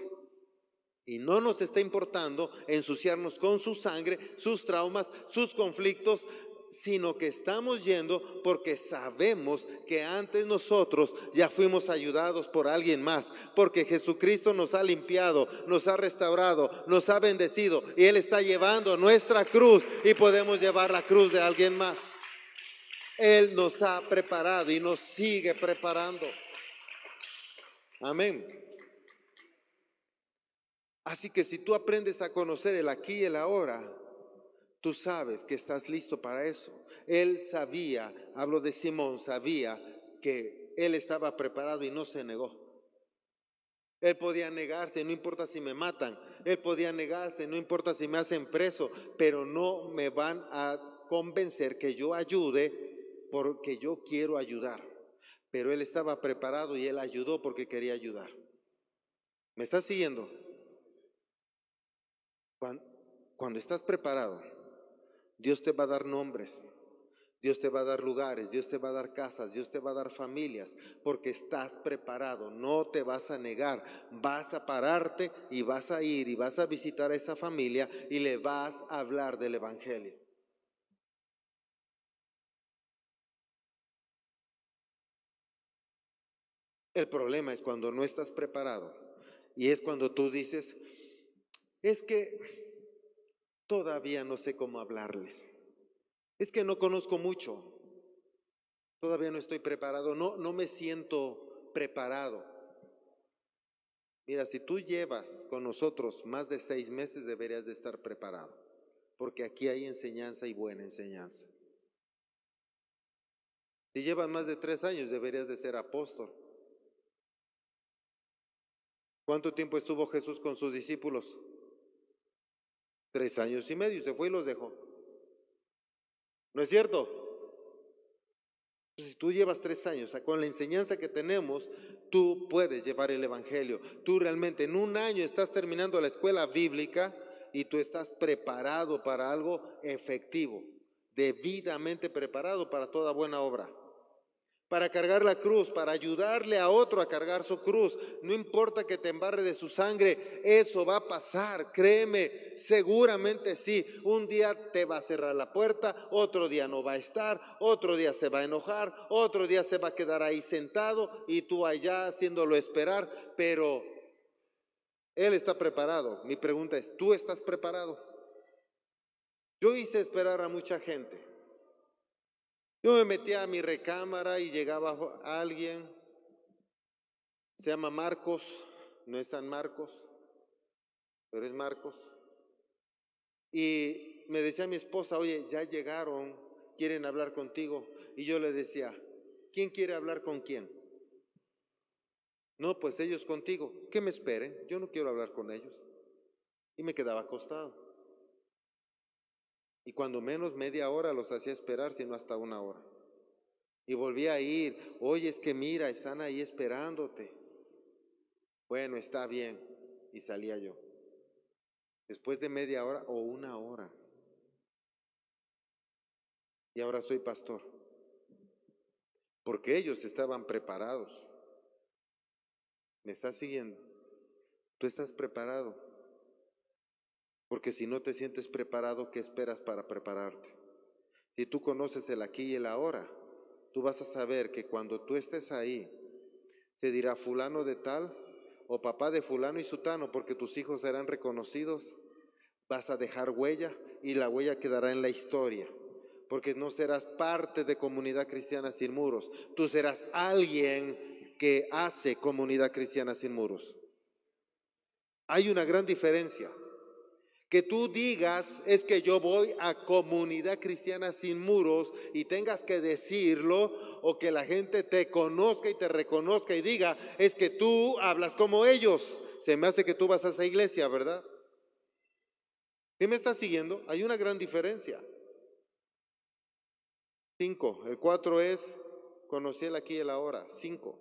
[SPEAKER 1] Y no nos está importando ensuciarnos con su sangre, sus traumas, sus conflictos, sino que estamos yendo porque sabemos que antes nosotros ya fuimos ayudados por alguien más, porque Jesucristo nos ha limpiado, nos ha restaurado, nos ha bendecido y Él está llevando nuestra cruz y podemos llevar la cruz de alguien más. Él nos ha preparado y nos sigue preparando. Amén. Así que si tú aprendes a conocer el aquí y el ahora, Tú sabes que estás listo para eso. Él sabía, hablo de Simón, sabía que él estaba preparado y no se negó. Él podía negarse, no importa si me matan. Él podía negarse, no importa si me hacen preso, pero no me van a convencer que yo ayude porque yo quiero ayudar. Pero él estaba preparado y él ayudó porque quería ayudar. ¿Me estás siguiendo? Cuando, cuando estás preparado, Dios te va a dar nombres, Dios te va a dar lugares, Dios te va a dar casas, Dios te va a dar familias, porque estás preparado, no te vas a negar, vas a pararte y vas a ir y vas a visitar a esa familia y le vas a hablar del Evangelio. El problema es cuando no estás preparado y es cuando tú dices, es que Todavía no sé cómo hablarles. Es que no conozco mucho. Todavía no estoy preparado. No, no me siento preparado. Mira, si tú llevas con nosotros más de seis meses, deberías de estar preparado, porque aquí hay enseñanza y buena enseñanza. Si llevas más de tres años, deberías de ser apóstol. ¿Cuánto tiempo estuvo Jesús con sus discípulos? Tres años y medio, se fue y los dejó. ¿No es cierto? Si tú llevas tres años, con la enseñanza que tenemos, tú puedes llevar el Evangelio. Tú realmente en un año estás terminando la escuela bíblica y tú estás preparado para algo efectivo, debidamente preparado para toda buena obra para cargar la cruz, para ayudarle a otro a cargar su cruz. No importa que te embarre de su sangre, eso va a pasar, créeme, seguramente sí. Un día te va a cerrar la puerta, otro día no va a estar, otro día se va a enojar, otro día se va a quedar ahí sentado y tú allá haciéndolo esperar, pero él está preparado. Mi pregunta es, ¿tú estás preparado? Yo hice esperar a mucha gente. Yo me metía a mi recámara y llegaba alguien, se llama Marcos, no es San Marcos, pero es Marcos. Y me decía mi esposa, oye, ya llegaron, quieren hablar contigo. Y yo le decía, ¿quién quiere hablar con quién? No, pues ellos contigo. Que me esperen, yo no quiero hablar con ellos. Y me quedaba acostado. Y cuando menos media hora los hacía esperar, sino hasta una hora. Y volvía a ir, oye, es que mira, están ahí esperándote. Bueno, está bien. Y salía yo. Después de media hora o una hora. Y ahora soy pastor. Porque ellos estaban preparados. ¿Me estás siguiendo? Tú estás preparado. Porque si no te sientes preparado, ¿qué esperas para prepararte? Si tú conoces el aquí y el ahora, tú vas a saber que cuando tú estés ahí, se dirá fulano de tal o papá de fulano y sutano, porque tus hijos serán reconocidos, vas a dejar huella y la huella quedará en la historia, porque no serás parte de comunidad cristiana sin muros, tú serás alguien que hace comunidad cristiana sin muros. Hay una gran diferencia. Que tú digas es que yo voy a comunidad cristiana sin muros y tengas que decirlo o que la gente te conozca y te reconozca y diga es que tú hablas como ellos. Se me hace que tú vas a esa iglesia, ¿verdad? ¿Sí me estás siguiendo? Hay una gran diferencia. Cinco. El cuatro es conocí el aquí y el ahora. Cinco.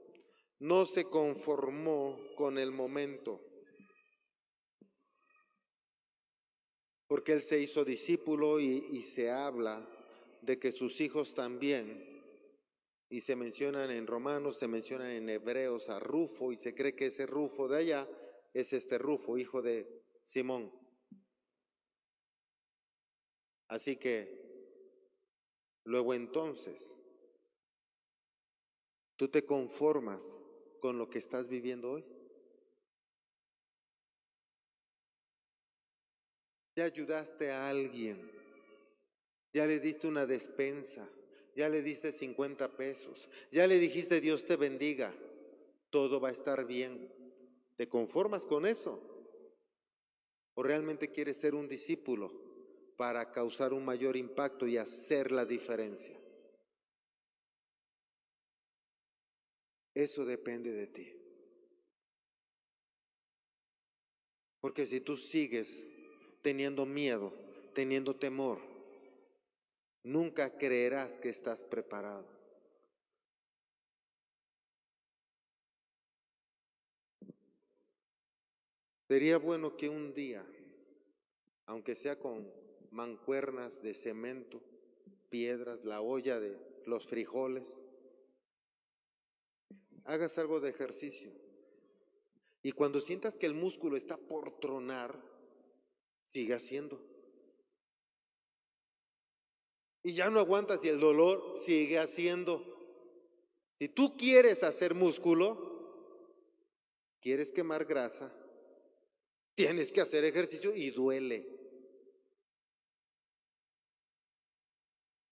[SPEAKER 1] No se conformó con el momento. Porque él se hizo discípulo y, se habla de que sus hijos también, y se mencionan en Romanos, se mencionan en Hebreos a Rufo, y se cree que ese Rufo de allá es este Rufo, hijo de Simón. Así que, luego entonces, tú te conformas con lo que estás viviendo hoy. Ya ayudaste a alguien, ya le diste una despensa, ya le diste 50 pesos, ya le dijiste Dios te bendiga, todo va a estar bien. ¿Te conformas con eso? ¿O realmente quieres ser un discípulo para causar un mayor impacto y hacer la diferencia? Eso depende de ti. Porque si tú sigues teniendo miedo, teniendo temor, nunca creerás que estás preparado. Sería bueno que un día, aunque sea con mancuernas de cemento, piedras, la olla de los frijoles, hagas algo de ejercicio. Y cuando sientas que el músculo está por tronar, sigue haciendo. Y ya no aguantas y el dolor sigue haciendo. Si tú quieres hacer músculo, quieres quemar grasa, tienes que hacer ejercicio y duele.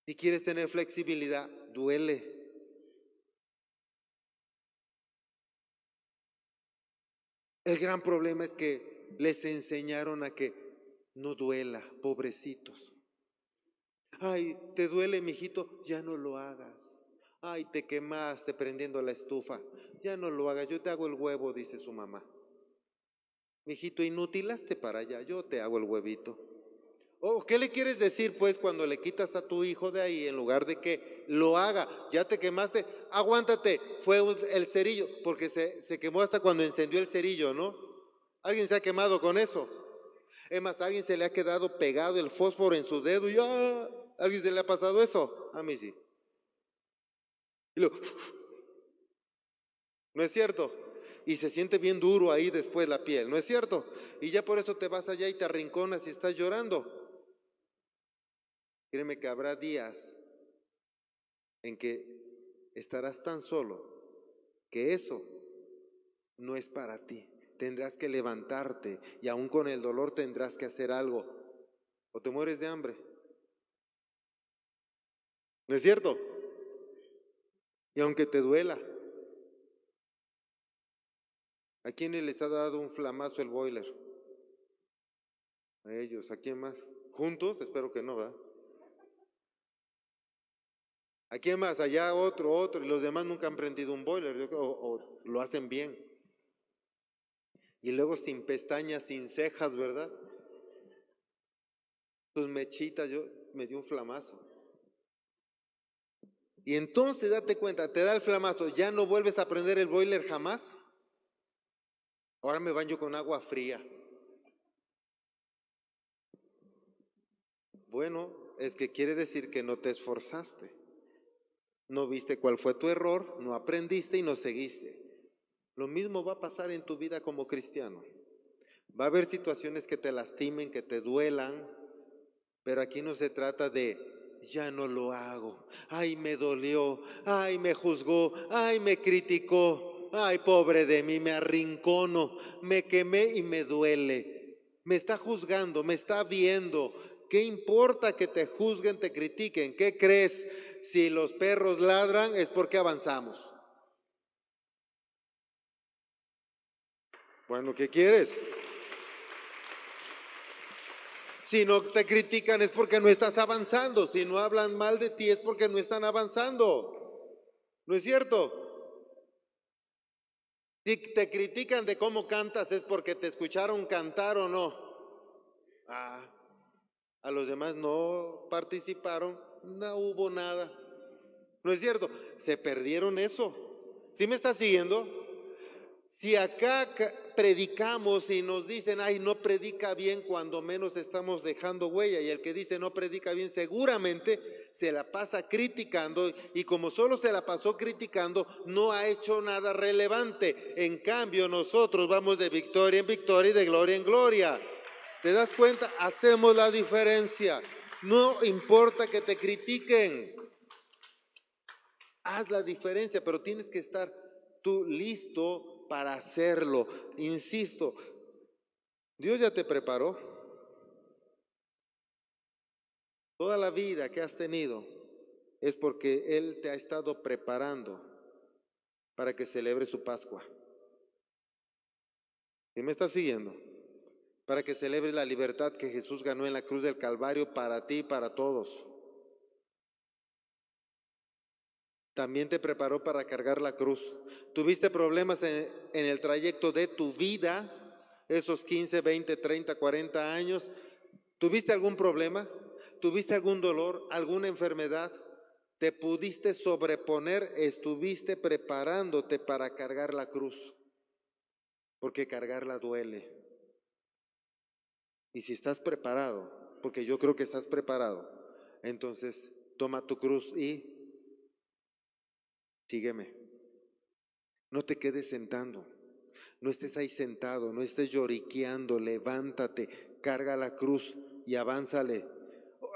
[SPEAKER 1] Si quieres tener flexibilidad, duele. El gran problema es que les enseñaron a que no duela, pobrecitos. Ay, te duele, mijito, ya no lo hagas. Ay, te quemaste prendiendo la estufa. Ya no lo hagas, yo te hago el huevo, dice su mamá. Mijito, inutilaste para allá, yo te hago el huevito. ¿O qué le quieres decir pues cuando le quitas a tu hijo de ahí en lugar de que lo haga? Ya te quemaste, aguántate, fue el cerillo, porque se, se quemó hasta cuando encendió el cerillo, ¿no? ¿Alguien se ha quemado con eso? Es más, alguien se le ha quedado pegado el fósforo en su dedo y ¿a alguien se le ha pasado eso? A mí sí. Y lo, [laughs] ¿No es cierto? Y se siente bien duro ahí después la piel, ¿no es cierto? Y ya por eso te vas allá y te arrinconas y estás llorando. Créeme que habrá días en que estarás tan solo que eso no es para ti. Tendrás que levantarte y aún con el dolor tendrás que hacer algo o te mueres de hambre. ¿No es cierto? Y aunque te duela, ¿a quién les ha dado un flamazo el boiler? A ellos, ¿a quién más? ¿Juntos? Espero que no, ¿verdad? ¿A quién más? Allá otro, otro, y los demás nunca han prendido un boiler, o, o lo hacen bien. Y luego sin pestañas, sin cejas, ¿verdad? Tus mechitas, yo me dio un flamazo. Y entonces date cuenta, te da el flamazo, ya no vuelves a prender el boiler jamás. Ahora me baño con agua fría. Bueno, es que quiere decir que no te esforzaste. No viste cuál fue tu error, no aprendiste y no seguiste. Lo mismo va a pasar en tu vida como cristiano. Va a haber situaciones que te lastimen, que te duelan, pero aquí no se trata de ya no lo hago. Ay, me dolió. Ay, me juzgó. Ay, me criticó. Ay, pobre de mí, me arrincono. Me quemé y me duele. Me está juzgando, me está viendo. ¿Qué importa que te juzguen, te critiquen? ¿Qué crees? Si los perros ladran es porque avanzamos. Bueno, ¿qué quieres? Si no te critican es porque no estás avanzando. Si no hablan mal de ti es porque no están avanzando. ¿No es cierto? Si te critican de cómo cantas es porque te escucharon cantar o no. Ah, a los demás no participaron, no hubo nada. ¿No es cierto? Se perdieron eso. ¿Sí me estás siguiendo? Si acá predicamos y nos dicen, ay, no predica bien, cuando menos estamos dejando huella, y el que dice no predica bien, seguramente se la pasa criticando, y como solo se la pasó criticando, no ha hecho nada relevante. En cambio, nosotros vamos de victoria en victoria y de gloria en gloria. ¿Te das cuenta? Hacemos la diferencia. No importa que te critiquen. Haz la diferencia, pero tienes que estar tú listo para hacerlo. Insisto, Dios ya te preparó. Toda la vida que has tenido es porque Él te ha estado preparando para que celebre su Pascua. ¿Y me estás siguiendo? para que celebres la libertad que Jesús ganó en la cruz del Calvario para ti y para todos. También te preparó para cargar la cruz. Tuviste problemas en, el trayecto de tu vida, esos 15, 20, 30, 40 años. ¿Tuviste algún problema? ¿Tuviste algún dolor, alguna enfermedad? ¿Te pudiste sobreponer? ¿Estuviste preparándote para cargar la cruz? Porque cargarla duele. Y si estás preparado, porque yo creo que estás preparado, entonces toma tu cruz y sígueme. No te quedes sentando. No estés ahí sentado, no estés lloriqueando, levántate, carga la cruz y avánzale.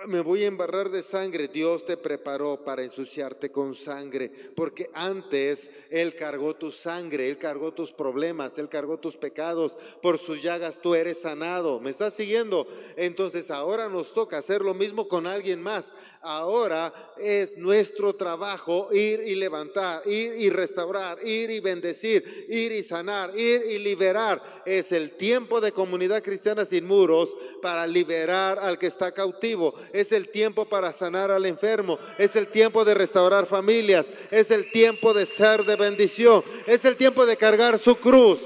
[SPEAKER 1] Me voy a embarrar de sangre. Dios te preparó para ensuciarte con sangre, porque antes Él cargó tu sangre, Él cargó tus problemas, Él cargó tus pecados. Por sus llagas tú eres sanado. ¿Me estás siguiendo? Entonces ahora nos toca hacer lo mismo con alguien más. Ahora es nuestro trabajo ir y levantar, ir y restaurar, ir y bendecir, ir y sanar, ir y liberar. Es el tiempo de comunidad cristiana sin muros para liberar al que está cautivo es el tiempo para sanar al enfermo, es el tiempo de restaurar familias, es el tiempo de ser de bendición, es el tiempo de cargar su cruz,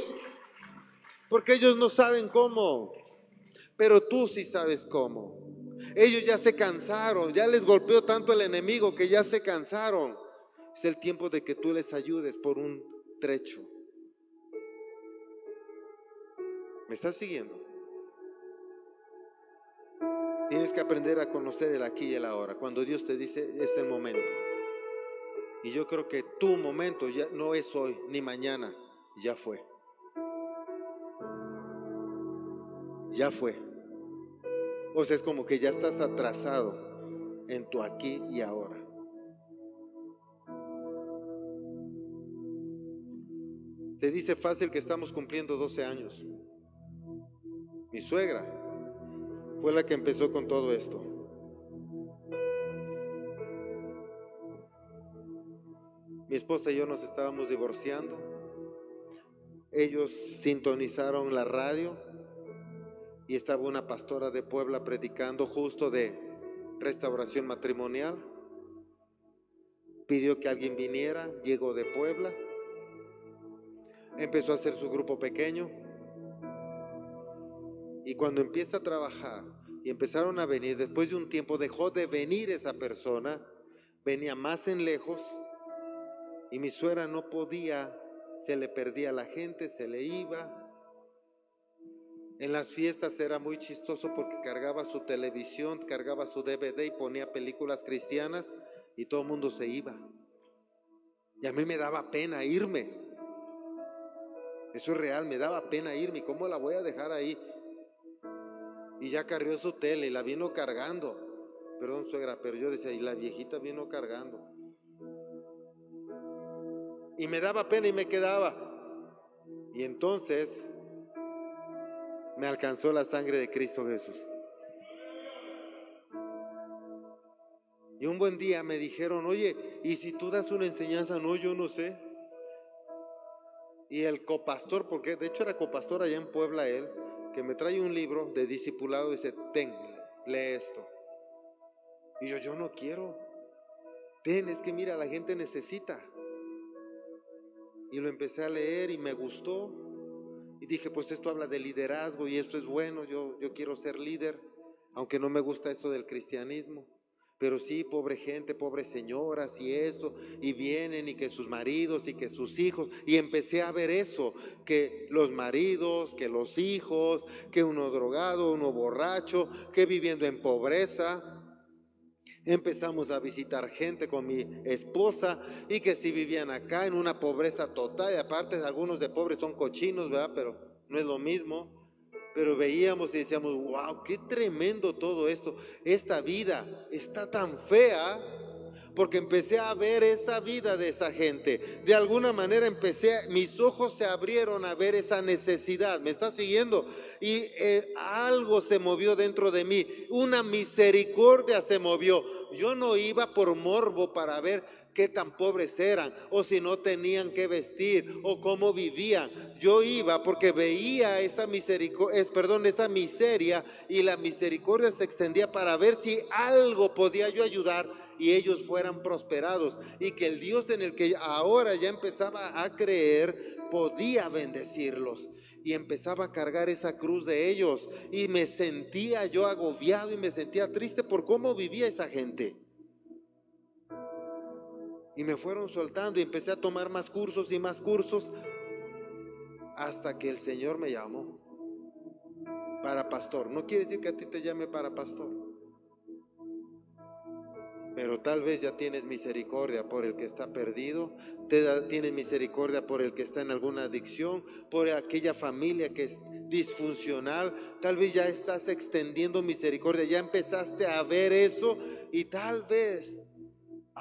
[SPEAKER 1] porque ellos no saben cómo, pero tú sí sabes cómo. Ellos ya se cansaron, ya les golpeó tanto el enemigo que ya se cansaron. Es el tiempo de que tú les ayudes por un trecho. ¿Me estás siguiendo? Tienes que aprender a conocer el aquí y el ahora. Cuando Dios te dice es el momento. Y yo creo que tu momento ya no es hoy ni mañana, ya fue. Ya fue. O sea, es como que ya estás atrasado en tu aquí y ahora. Se dice fácil que estamos cumpliendo 12 años. Mi suegra fue la que empezó con todo esto. Mi esposa y yo nos estábamos divorciando. Ellos sintonizaron la radio y estaba una pastora de Puebla predicando justo de restauración matrimonial. Pidió que alguien viniera, llegó de Puebla. Empezó a hacer su grupo pequeño y cuando empieza a trabajar y empezaron a venir, después de un tiempo dejó de venir esa persona, venía más en lejos y mi suegra no podía, se le perdía la gente, se le iba. En las fiestas era muy chistoso porque cargaba su televisión, cargaba su DVD y ponía películas cristianas y todo el mundo se iba. Y a mí me daba pena irme. Eso es real, me daba pena irme. ¿Cómo la voy a dejar ahí? Y ya carrió su tele y la vino cargando. Perdón, suegra, pero yo decía, y la viejita vino cargando. Y me daba pena y me quedaba. Y entonces me alcanzó la sangre de Cristo Jesús. Y un buen día me dijeron, oye, ¿y si tú das una enseñanza? No, yo no sé. Y el copastor, porque de hecho era copastor allá en Puebla él, que me trae un libro de discipulado y dice, ten, lee esto. Y yo, yo no quiero. Ten, es que mira, la gente necesita. Y lo empecé a leer y me gustó. Y dije, pues esto habla de liderazgo y esto es bueno, yo, yo quiero ser líder, aunque no me gusta esto del cristianismo. Pero sí, pobre gente, pobres señoras y eso, y vienen y que sus maridos y que sus hijos, y empecé a ver eso, que los maridos, que los hijos, que uno drogado, uno borracho, que viviendo en pobreza. Empezamos a visitar gente con mi esposa y que si vivían acá en una pobreza total, y aparte algunos de pobres son cochinos, ¿verdad? Pero no es lo mismo pero veíamos y decíamos, wow, qué tremendo todo esto. Esta vida está tan fea porque empecé a ver esa vida de esa gente. De alguna manera empecé, mis ojos se abrieron a ver esa necesidad. ¿Me está siguiendo? Y eh, algo se movió dentro de mí. Una misericordia se movió. Yo no iba por morbo para ver qué tan pobres eran, o si no tenían que vestir, o cómo vivían. Yo iba porque veía esa misericordia, perdón, esa miseria, y la misericordia se extendía para ver si algo podía yo ayudar y ellos fueran prosperados, y que el Dios en el que ahora ya empezaba a creer podía bendecirlos y empezaba a cargar esa cruz de ellos y me sentía yo agobiado y me sentía triste por cómo vivía esa gente. Y me fueron soltando y empecé a tomar más cursos y más cursos hasta que el Señor me llamó para pastor. No quiere decir que a ti te llame para pastor. Pero tal vez ya tienes misericordia por el que está perdido, te tiene misericordia por el que está en alguna adicción, por aquella familia que es disfuncional. Tal vez ya estás extendiendo misericordia, ya empezaste a ver eso y tal vez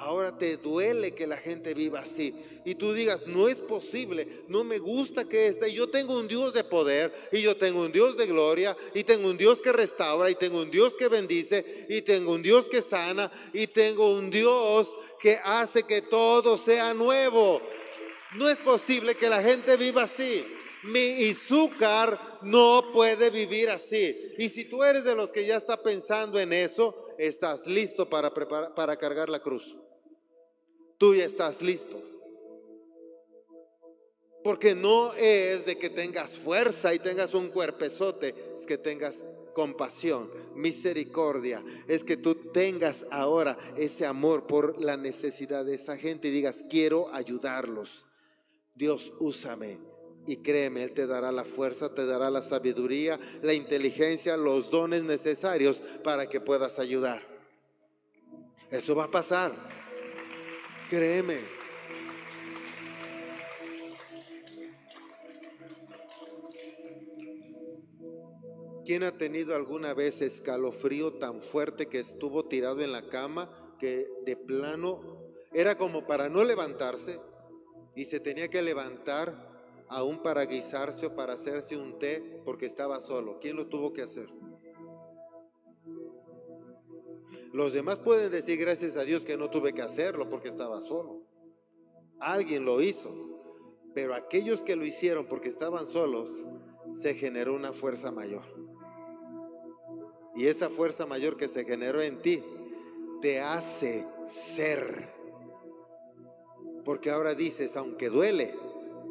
[SPEAKER 1] ahora te duele que la gente viva así y tú digas, no es posible, no me gusta que esté. Yo tengo un Dios de poder y yo tengo un Dios de gloria y tengo un Dios que restaura y tengo un Dios que bendice y tengo un Dios que sana y tengo un Dios que hace que todo sea nuevo. No es posible que la gente viva así. Mi Izúcar no puede vivir así. Y si tú eres de los que ya está pensando en eso, estás listo para, para cargar la cruz. Tú ya estás listo. Porque no es de que tengas fuerza y tengas un cuerpezote, es que tengas compasión, misericordia, es que tú tengas ahora ese amor por la necesidad de esa gente y digas, quiero ayudarlos. Dios, úsame. Y créeme, Él te dará la fuerza, te dará la sabiduría, la inteligencia, los dones necesarios para que puedas ayudar. Eso va a pasar. Créeme. ¿Quién ha tenido alguna vez escalofrío tan fuerte que estuvo tirado en la cama que de plano era como para no levantarse y se tenía que levantar aún para guisarse o para hacerse un té porque estaba solo? ¿Quién lo tuvo que hacer? Los demás pueden decir gracias a Dios que no tuve que hacerlo porque estaba solo. Alguien lo hizo. Pero aquellos que lo hicieron porque estaban solos, se generó una fuerza mayor. Y esa fuerza mayor que se generó en ti te hace ser. Porque ahora dices, aunque duele,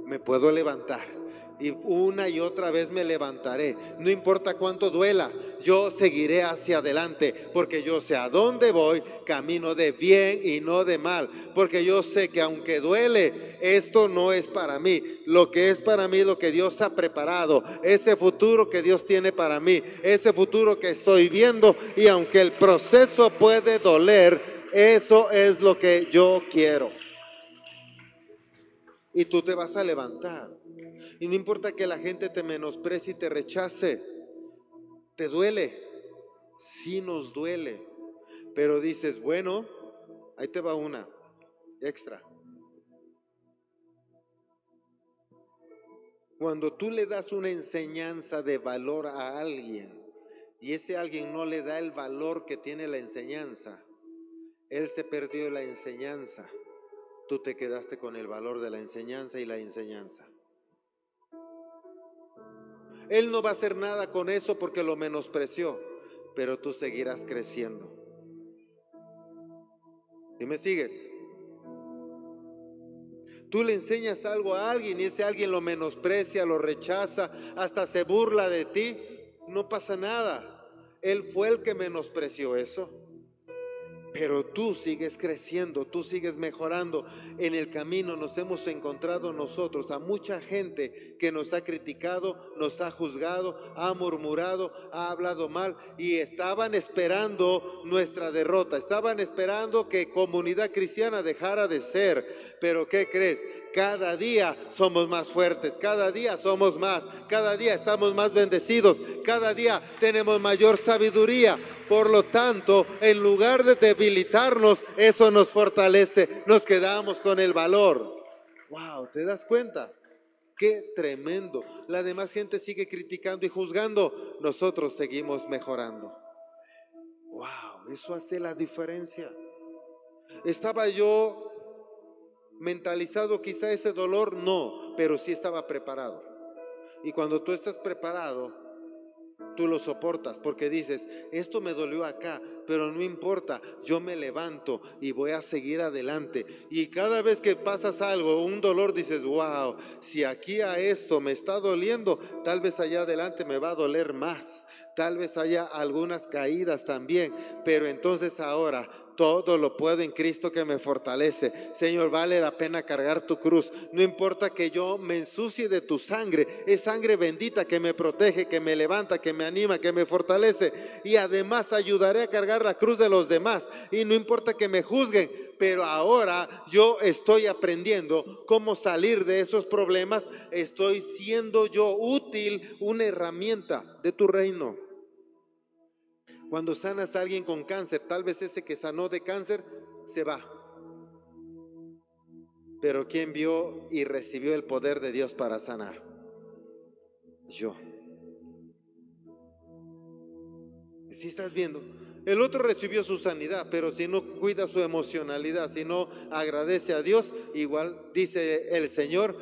[SPEAKER 1] me puedo levantar y una y otra vez me levantaré. No importa cuánto duela, yo seguiré hacia adelante, porque yo sé a dónde voy, camino de bien y no de mal, porque yo sé que aunque duele, esto no es para mí. Lo que es para mí, lo que Dios ha preparado, ese futuro que Dios tiene para mí, ese futuro que estoy viendo, y aunque el proceso puede doler, eso es lo que yo quiero. Y tú te vas a levantar. Y no importa que la gente te menosprecie y te rechace, te duele, sí nos duele, pero dices, bueno, ahí te va una extra. Cuando tú le das una enseñanza de valor a alguien y ese alguien no le da el valor que tiene la enseñanza, él se perdió la enseñanza, tú te quedaste con el valor de la enseñanza y la enseñanza. Él no va a hacer nada con eso porque lo menospreció, pero tú seguirás creciendo. ¿Y me sigues? Tú le enseñas algo a alguien y ese alguien lo menosprecia, lo rechaza, hasta se burla de ti. No pasa nada. Él fue el que menospreció eso. Pero tú sigues creciendo, tú sigues mejorando. En el camino nos hemos encontrado nosotros a mucha gente que nos ha criticado, nos ha juzgado, ha murmurado, ha hablado mal y estaban esperando nuestra derrota, estaban esperando que comunidad cristiana dejara de ser. Pero ¿qué crees? Cada día somos más fuertes, cada día somos más, cada día estamos más bendecidos, cada día tenemos mayor sabiduría. Por lo tanto, en lugar de debilitarnos, eso nos fortalece, nos quedamos con el valor. Wow, ¿te das cuenta? Qué tremendo. La demás gente sigue criticando y juzgando, nosotros seguimos mejorando. Wow, eso hace la diferencia. Estaba yo mentalizado quizá ese dolor, no, pero sí estaba preparado. Y cuando tú estás preparado, tú lo soportas porque dices, esto me dolió acá, pero no importa, yo me levanto y voy a seguir adelante. Y cada vez que pasas algo, un dolor, dices, wow, si aquí a esto me está doliendo, tal vez allá adelante me va a doler más. Tal vez haya algunas caídas también, pero entonces ahora todo lo puedo en Cristo que me fortalece. Señor, vale la pena cargar tu cruz. No importa que yo me ensucie de tu sangre. Es sangre bendita que me protege, que me levanta, que me anima, que me fortalece. Y además ayudaré a cargar la cruz de los demás. Y no importa que me juzguen, pero ahora yo estoy aprendiendo cómo salir de esos problemas, estoy siendo yo útil, una herramienta de tu reino. Cuando sanas a alguien con cáncer, tal vez ese que sanó de cáncer se va. Pero ¿quién vio y recibió el poder de Dios para sanar? Yo. Si estás viendo, el otro recibió su sanidad, pero si no cuida su emocionalidad, si no agradece a Dios, igual dice el Señor,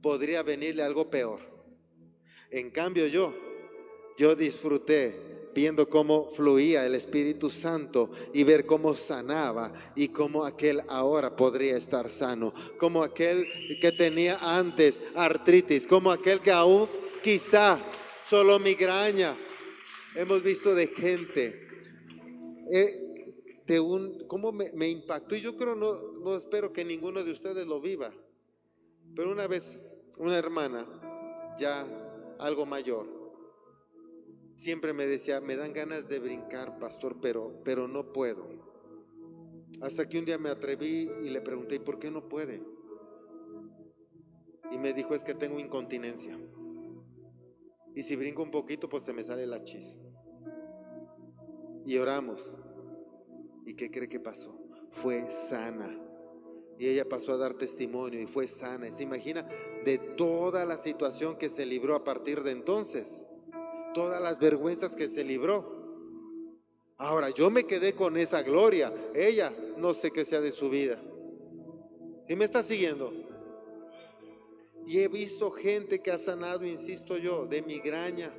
[SPEAKER 1] podría venirle algo peor. En cambio yo, yo disfruté viendo cómo fluía el Espíritu Santo y ver cómo sanaba y cómo aquel ahora podría estar sano, como aquel que tenía antes artritis, como aquel que aún quizá solo migraña. Hemos visto de gente, eh, de un, cómo me, me, impactó y yo creo, no, no espero que ninguno de ustedes lo viva, pero una vez una hermana, ya algo mayor, siempre me decía, me dan ganas de brincar, pastor, pero, pero no puedo. Hasta que un día me atreví y le pregunté, ¿por qué no puede? Y me dijo, es que tengo incontinencia. Y si brinco un poquito, pues se me sale la chis. Y oramos. ¿Y qué cree que pasó? Fue sana. Y ella pasó a dar testimonio y fue sana. Y se imagina de toda la situación que se libró a partir de entonces todas las vergüenzas que se libró. Ahora, yo me quedé con esa gloria. Ella no sé qué sea de su vida. ¿Sí me está siguiendo? Y he visto gente que ha sanado, insisto yo, de migraña.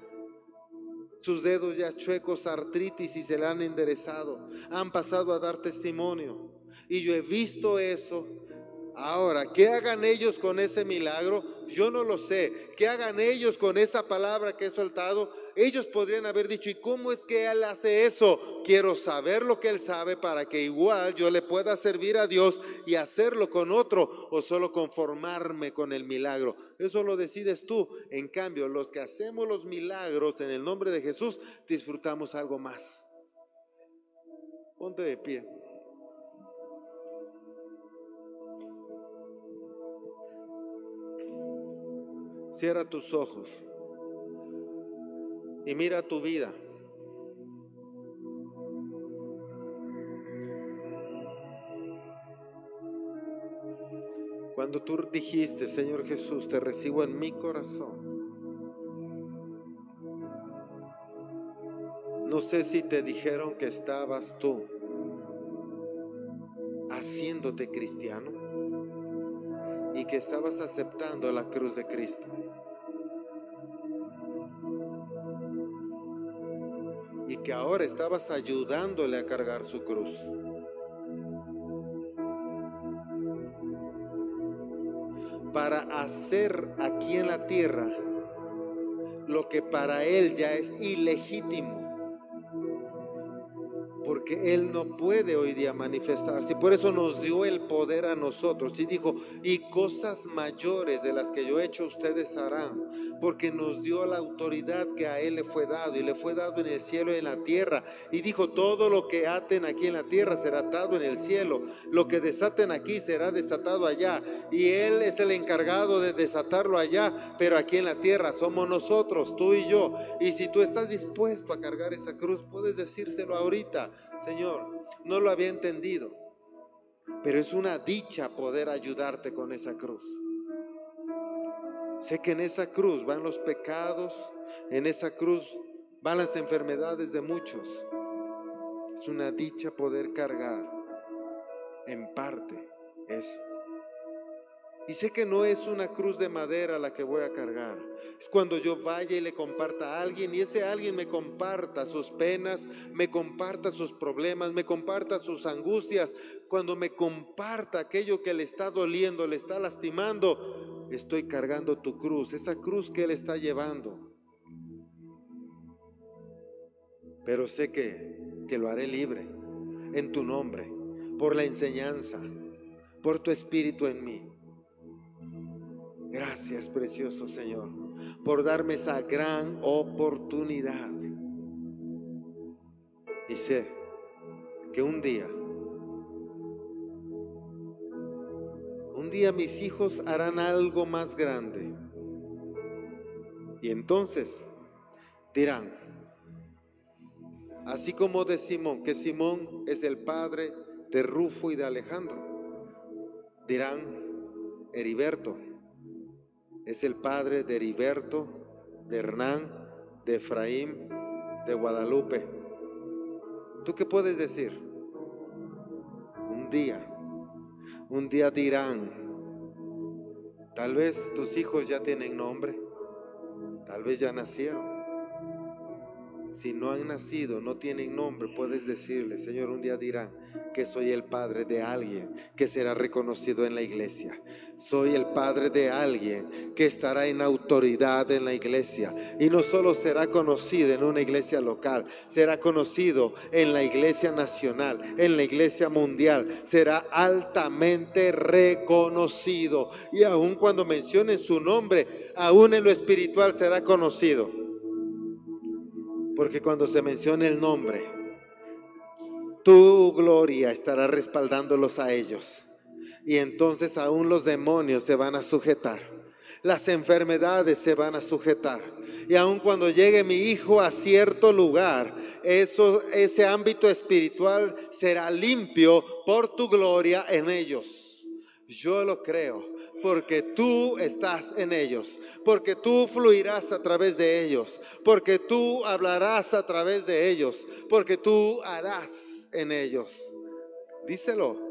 [SPEAKER 1] Sus dedos ya chuecos, artritis y se le han enderezado. Han pasado a dar testimonio. Y yo he visto eso. Ahora, ¿qué hagan ellos con ese milagro? Yo no lo sé. ¿Qué hagan ellos con esa palabra que he soltado? Ellos podrían haber dicho, ¿y cómo es que Él hace eso? Quiero saber lo que Él sabe para que igual yo le pueda servir a Dios y hacerlo con otro o solo conformarme con el milagro. Eso lo decides tú. En cambio, los que hacemos los milagros en el nombre de Jesús, disfrutamos algo más. Ponte de pie. Cierra tus ojos y mira tu vida. Cuando tú dijiste, Señor Jesús, te recibo en mi corazón. No sé si te dijeron que estabas tú haciéndote cristiano y que estabas aceptando la cruz de Cristo. Ahora estabas ayudándole a cargar su cruz. Para hacer aquí en la tierra lo que para él ya es ilegítimo porque Él no puede hoy día manifestarse. Por eso nos dio el poder a nosotros. Y dijo, y cosas mayores de las que yo he hecho ustedes harán. Porque nos dio la autoridad que a Él le fue dado. Y le fue dado en el cielo y en la tierra. Y dijo, todo lo que aten aquí en la tierra será atado en el cielo. Lo que desaten aquí será desatado allá. Y Él es el encargado de desatarlo allá. Pero aquí en la tierra somos nosotros, tú y yo. Y si tú estás dispuesto a cargar esa cruz, puedes decírselo ahorita. Señor, no lo había entendido, pero es una dicha poder ayudarte con esa cruz. Sé que en esa cruz van los pecados, en esa cruz van las enfermedades de muchos. Es una dicha poder cargar en parte eso. Y sé que no es una cruz de madera la que voy a cargar. Es cuando yo vaya y le comparta a alguien y ese alguien me comparta sus penas, me comparta sus problemas, me comparta sus angustias. Cuando me comparta aquello que le está doliendo, le está lastimando, estoy cargando tu cruz, esa cruz que él está llevando. Pero sé que, que lo haré libre en tu nombre, por la enseñanza, por tu espíritu en mí. Gracias, precioso Señor, por darme esa gran oportunidad. Y sé que un día día mis hijos harán algo más grande. Y entonces dirán, así como de Simón, que Simón es el padre de Rufo y de Alejandro, dirán, Heriberto es el padre de Heriberto, de Hernán, de Efraín, de Guadalupe. ¿Tú qué puedes decir? Un día, un día dirán, tal vez tus hijos ya tienen nombre, tal vez ya nacieron. Si no han nacido, no tienen nombre, puedes decirle, Señor, un día dirán que soy el padre de alguien que será reconocido en la iglesia. Soy el padre de alguien que estará en autoridad en la iglesia. Y no solo será conocido en una iglesia local, será conocido en la iglesia nacional, en la iglesia mundial. Será altamente reconocido. Y aun cuando mencionen su nombre, aún en lo espiritual será conocido. Porque cuando se mencione el nombre, tu gloria estará respaldándolos a ellos. Y entonces aún los demonios se van a sujetar. Las enfermedades se van a sujetar. Y aun cuando llegue mi hijo a cierto lugar, eso, ese ámbito espiritual será limpio por tu gloria en ellos. Yo lo creo porque tú estás en ellos, porque tú fluirás a través de ellos, porque tú hablarás a través de ellos, porque tú harás en ellos. Díselo.